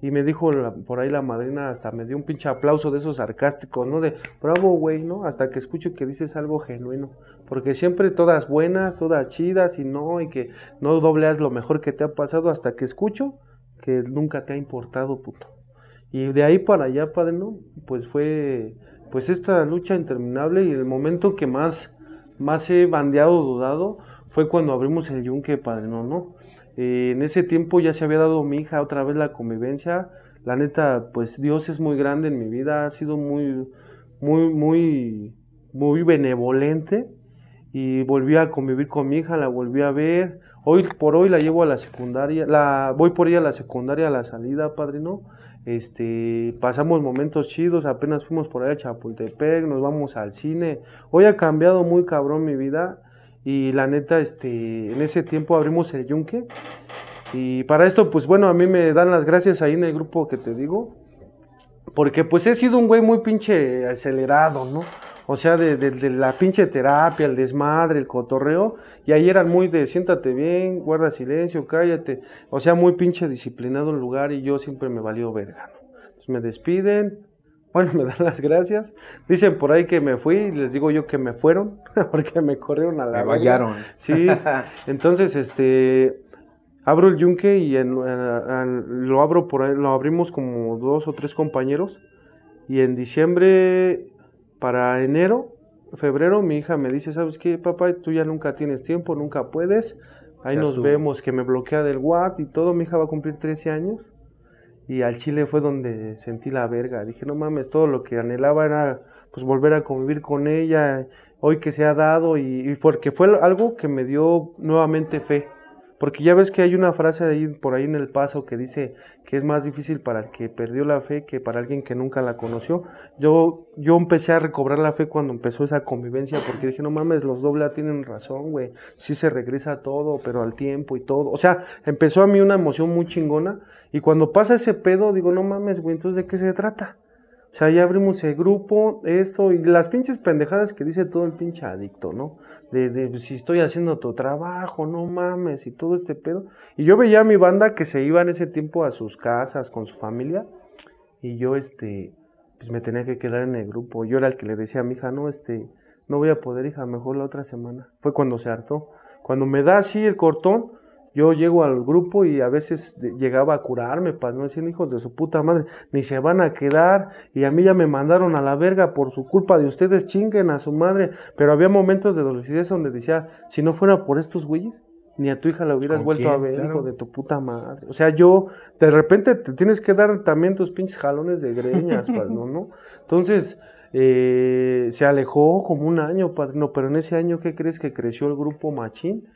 Y me dijo por ahí la madrina, hasta me dio un pinche aplauso de esos sarcásticos, ¿no? De bravo, güey, ¿no? Hasta que escucho que dices algo genuino. Porque siempre todas buenas, todas chidas y no, y que no dobleas lo mejor que te ha pasado hasta que escucho que nunca te ha importado, puto. Y de ahí para allá, padre, ¿no? Pues fue pues esta lucha interminable y el momento que más, más he bandeado, dudado, fue cuando abrimos el yunque, padre, no, no. Eh, en ese tiempo ya se había dado mi hija otra vez la convivencia. La neta, pues Dios es muy grande en mi vida, ha sido muy, muy, muy, muy benevolente y volví a convivir con mi hija, la volví a ver. Hoy por hoy la llevo a la secundaria, la voy por ella a la secundaria a la salida, padrino. Este, pasamos momentos chidos, apenas fuimos por allá a Chapultepec, nos vamos al cine. Hoy ha cambiado muy cabrón mi vida y la neta, este, en ese tiempo abrimos el yunque. Y para esto, pues bueno, a mí me dan las gracias ahí en el grupo que te digo. Porque pues he sido un güey muy pinche acelerado, ¿no? O sea, de, de, la pinche terapia, el desmadre, el cotorreo. Y ahí eran muy de siéntate bien, guarda silencio, cállate. O sea, muy pinche disciplinado el lugar y yo siempre me valió verga, ¿no? Entonces me despiden, bueno, me dan las gracias. Dicen por ahí que me fui y les digo yo que me fueron porque me corrieron a la Me vallaron. Sí. Entonces, este abro el yunque y en, lo abro por ahí, lo abrimos como dos o tres compañeros y en diciembre para enero, febrero, mi hija me dice, ¿sabes qué, papá? Tú ya nunca tienes tiempo, nunca puedes. Ahí nos vemos, que me bloquea del WhatsApp y todo. Mi hija va a cumplir 13 años. Y al Chile fue donde sentí la verga. Dije, no mames, todo lo que anhelaba era pues volver a convivir con ella, hoy que se ha dado, y, y porque fue algo que me dio nuevamente fe. Porque ya ves que hay una frase ahí, por ahí en el paso que dice que es más difícil para el que perdió la fe que para alguien que nunca la conoció. Yo, yo empecé a recobrar la fe cuando empezó esa convivencia porque dije, no mames, los doble tienen razón, güey. Sí se regresa todo, pero al tiempo y todo. O sea, empezó a mí una emoción muy chingona y cuando pasa ese pedo digo, no mames, güey, entonces ¿de qué se trata? O sea, ya abrimos el grupo, esto, y las pinches pendejadas que dice todo el pinche adicto, ¿no? De, de si estoy haciendo tu trabajo, no mames, y todo este pedo. Y yo veía a mi banda que se iba en ese tiempo a sus casas con su familia, y yo, este, pues me tenía que quedar en el grupo. Yo era el que le decía a mi hija, no, este, no voy a poder, hija, mejor la otra semana. Fue cuando se hartó. Cuando me da así el cortón, yo llego al grupo y a veces llegaba a curarme para no decir hijos de su puta madre, ni se van a quedar y a mí ya me mandaron a la verga por su culpa de ustedes, chinguen a su madre, pero había momentos de dolorosidad donde decía, si no fuera por estos güeyes, ni a tu hija la hubieras vuelto a ver, hijo de tu puta madre. O sea, yo, de repente te tienes que dar también tus pinches jalones de greñas, ¿no? ¿no? Entonces, eh, se alejó como un año, padrino, pero en ese año, ¿qué crees que creció el grupo Machín?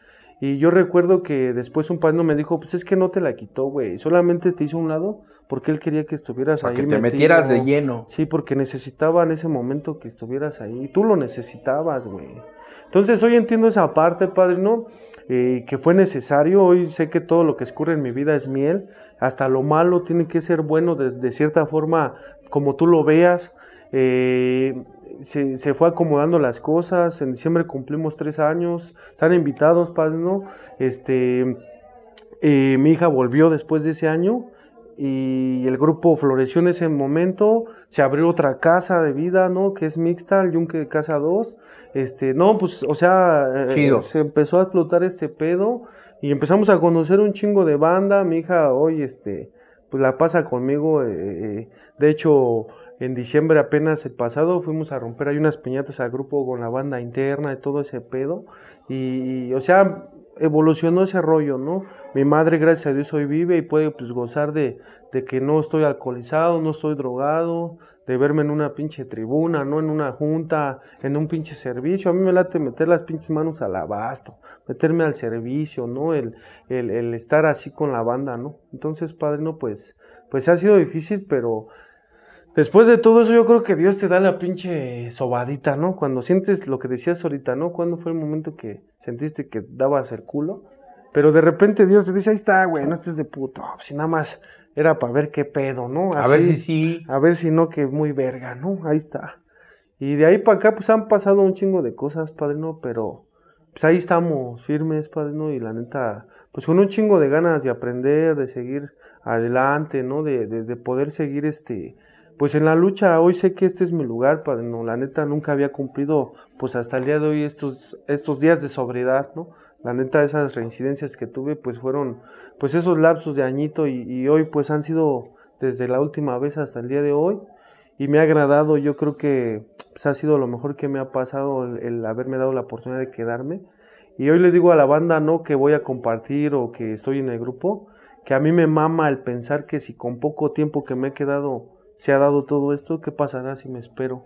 Y yo recuerdo que después un padre me dijo, pues es que no te la quitó, güey, solamente te hizo un lado porque él quería que estuvieras Para ahí. que te metieras de lleno. Sí, porque necesitaba en ese momento que estuvieras ahí. Tú lo necesitabas, güey. Entonces hoy entiendo esa parte, padre, ¿no? Eh, que fue necesario. Hoy sé que todo lo que escurre en mi vida es miel. Hasta lo malo tiene que ser bueno de, de cierta forma, como tú lo veas. Eh, se, se, fue acomodando las cosas. En diciembre cumplimos tres años. Están invitados, padre, ¿no? Este, eh, mi hija volvió después de ese año y el grupo floreció en ese momento. Se abrió otra casa de vida, ¿no? Que es mixta, el Yunque Casa 2. Este, no, pues, o sea, Chido. Eh, se empezó a explotar este pedo y empezamos a conocer un chingo de banda. Mi hija hoy, este, pues la pasa conmigo. Eh, de hecho, en diciembre apenas el pasado fuimos a romper ahí unas piñatas al grupo con la banda interna y todo ese pedo. Y, o sea, evolucionó ese rollo, ¿no? Mi madre, gracias a Dios, hoy vive y puede pues gozar de, de que no estoy alcoholizado, no estoy drogado, de verme en una pinche tribuna, no en una junta, en un pinche servicio. A mí me late meter las pinches manos al abasto, meterme al servicio, ¿no? El, el, estar así con la banda, ¿no? Entonces, padre, no, pues, pues ha sido difícil, pero Después de todo eso, yo creo que Dios te da la pinche sobadita, ¿no? Cuando sientes lo que decías ahorita, ¿no? ¿Cuándo fue el momento que sentiste que dabas el culo? Pero de repente Dios te dice, ahí está, güey, no estés de puto. Si nada más era para ver qué pedo, ¿no? Así, a ver si sí. A ver si no, que muy verga, ¿no? Ahí está. Y de ahí para acá, pues han pasado un chingo de cosas, padre, ¿no? Pero, pues ahí estamos, firmes, padre, ¿no? Y la neta, pues con un chingo de ganas de aprender, de seguir adelante, ¿no? De, de, de poder seguir este pues en la lucha hoy sé que este es mi lugar, padre, no, la neta nunca había cumplido pues hasta el día de hoy estos, estos días de sobriedad, ¿no? La neta esas reincidencias que tuve pues fueron pues esos lapsos de añito y, y, hoy pues han sido desde la última vez hasta el día de hoy y me ha agradado. Yo creo que pues, ha sido lo mejor que me ha pasado el, haberme dado la oportunidad de quedarme. Y hoy le digo a la banda, no que voy a compartir o que estoy en el grupo, que a mí me mama el pensar que si con poco tiempo que me he quedado se ha dado todo esto, ¿qué pasará si me espero?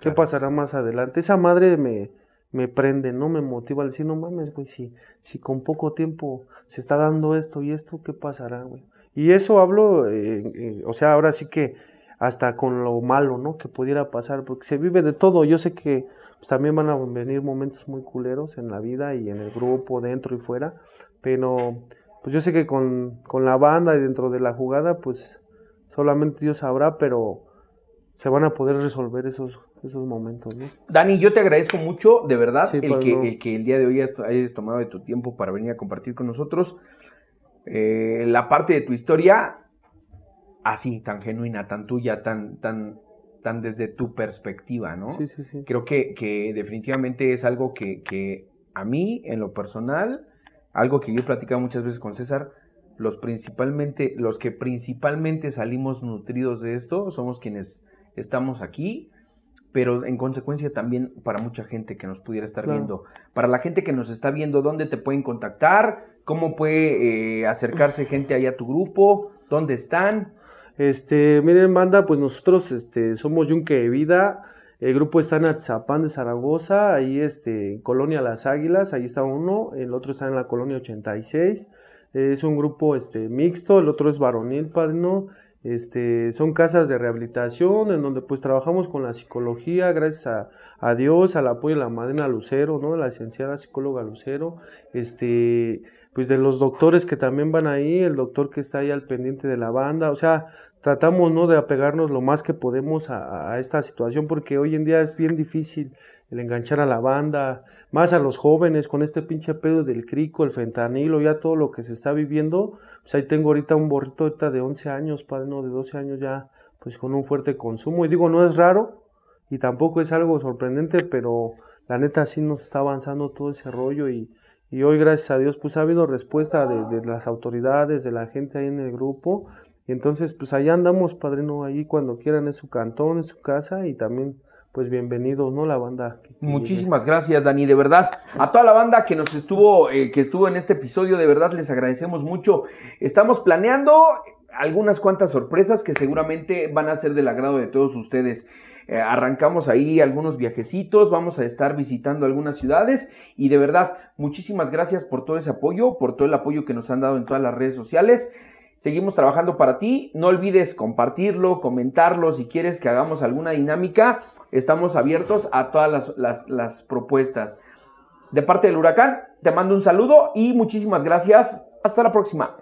¿Qué pasará más adelante? Esa madre me, me prende, no me motiva al decir, no mames, güey, si, si con poco tiempo se está dando esto y esto, ¿qué pasará, güey? Y eso hablo, eh, eh, o sea, ahora sí que hasta con lo malo, ¿no? Que pudiera pasar, porque se vive de todo. Yo sé que pues, también van a venir momentos muy culeros en la vida y en el grupo, dentro y fuera, pero pues yo sé que con, con la banda y dentro de la jugada, pues solamente Dios sabrá, pero se van a poder resolver esos, esos momentos. ¿no? Dani, yo te agradezco mucho, de verdad, el, que, el que el día de hoy hayas tomado de tu tiempo para venir a compartir con nosotros eh, la parte de tu historia así, tan genuina, tan tuya, tan, tan, tan desde tu perspectiva, ¿no? Sí, sí, sí. Creo que, que definitivamente es algo que, que a mí, en lo personal, algo que yo he platicado muchas veces con César, los principalmente, los que principalmente salimos nutridos de esto somos quienes estamos aquí, pero en consecuencia también para mucha gente que nos pudiera estar viendo. Para la gente que nos está viendo, ¿dónde te pueden contactar? ¿Cómo puede eh, acercarse gente ahí a tu grupo? ¿Dónde están? Este, miren, banda, pues nosotros este, somos Yunque de Vida. El grupo está en Atzapán de Zaragoza, ahí este, en Colonia Las Águilas, ahí está uno, el otro está en la Colonia 86. Es un grupo este, mixto, el otro es varonil, padrino. Este, son casas de rehabilitación en donde pues trabajamos con la psicología, gracias a, Dios, al apoyo de la madrina Lucero, ¿no? La licenciada psicóloga Lucero, este, pues de los doctores que también van ahí, el doctor que está ahí al pendiente de la banda, o sea, tratamos, ¿no? De apegarnos lo más que podemos a, a esta situación porque hoy en día es bien difícil el enganchar a la banda, más a los jóvenes con este pinche pedo del crico, el fentanilo, ya todo lo que se está viviendo. Pues ahí tengo ahorita un borrito ahorita de 11 años, padre, no, de 12 años ya, pues con un fuerte consumo. Y digo, no es raro y tampoco es algo sorprendente, pero la neta sí nos está avanzando todo ese rollo y, y hoy gracias a Dios pues ha habido respuesta de, de, las autoridades, de la gente ahí en el grupo. Y entonces pues allá andamos, padrino, ahí cuando quieran en su cantón, en su casa y también pues bienvenido, ¿no? La banda. Muchísimas gracias, Dani, de verdad. A toda la banda que nos estuvo, eh, que estuvo en este episodio, de verdad les agradecemos mucho. Estamos planeando algunas cuantas sorpresas que seguramente van a ser del agrado de todos ustedes. Eh, arrancamos ahí algunos viajecitos, vamos a estar visitando algunas ciudades y de verdad, muchísimas gracias por todo ese apoyo, por todo el apoyo que nos han dado en todas las redes sociales. Seguimos trabajando para ti. No olvides compartirlo, comentarlo. Si quieres que hagamos alguna dinámica, estamos abiertos a todas las, propuestas. De parte del huracán, te mando un saludo y muchísimas gracias. Hasta la próxima.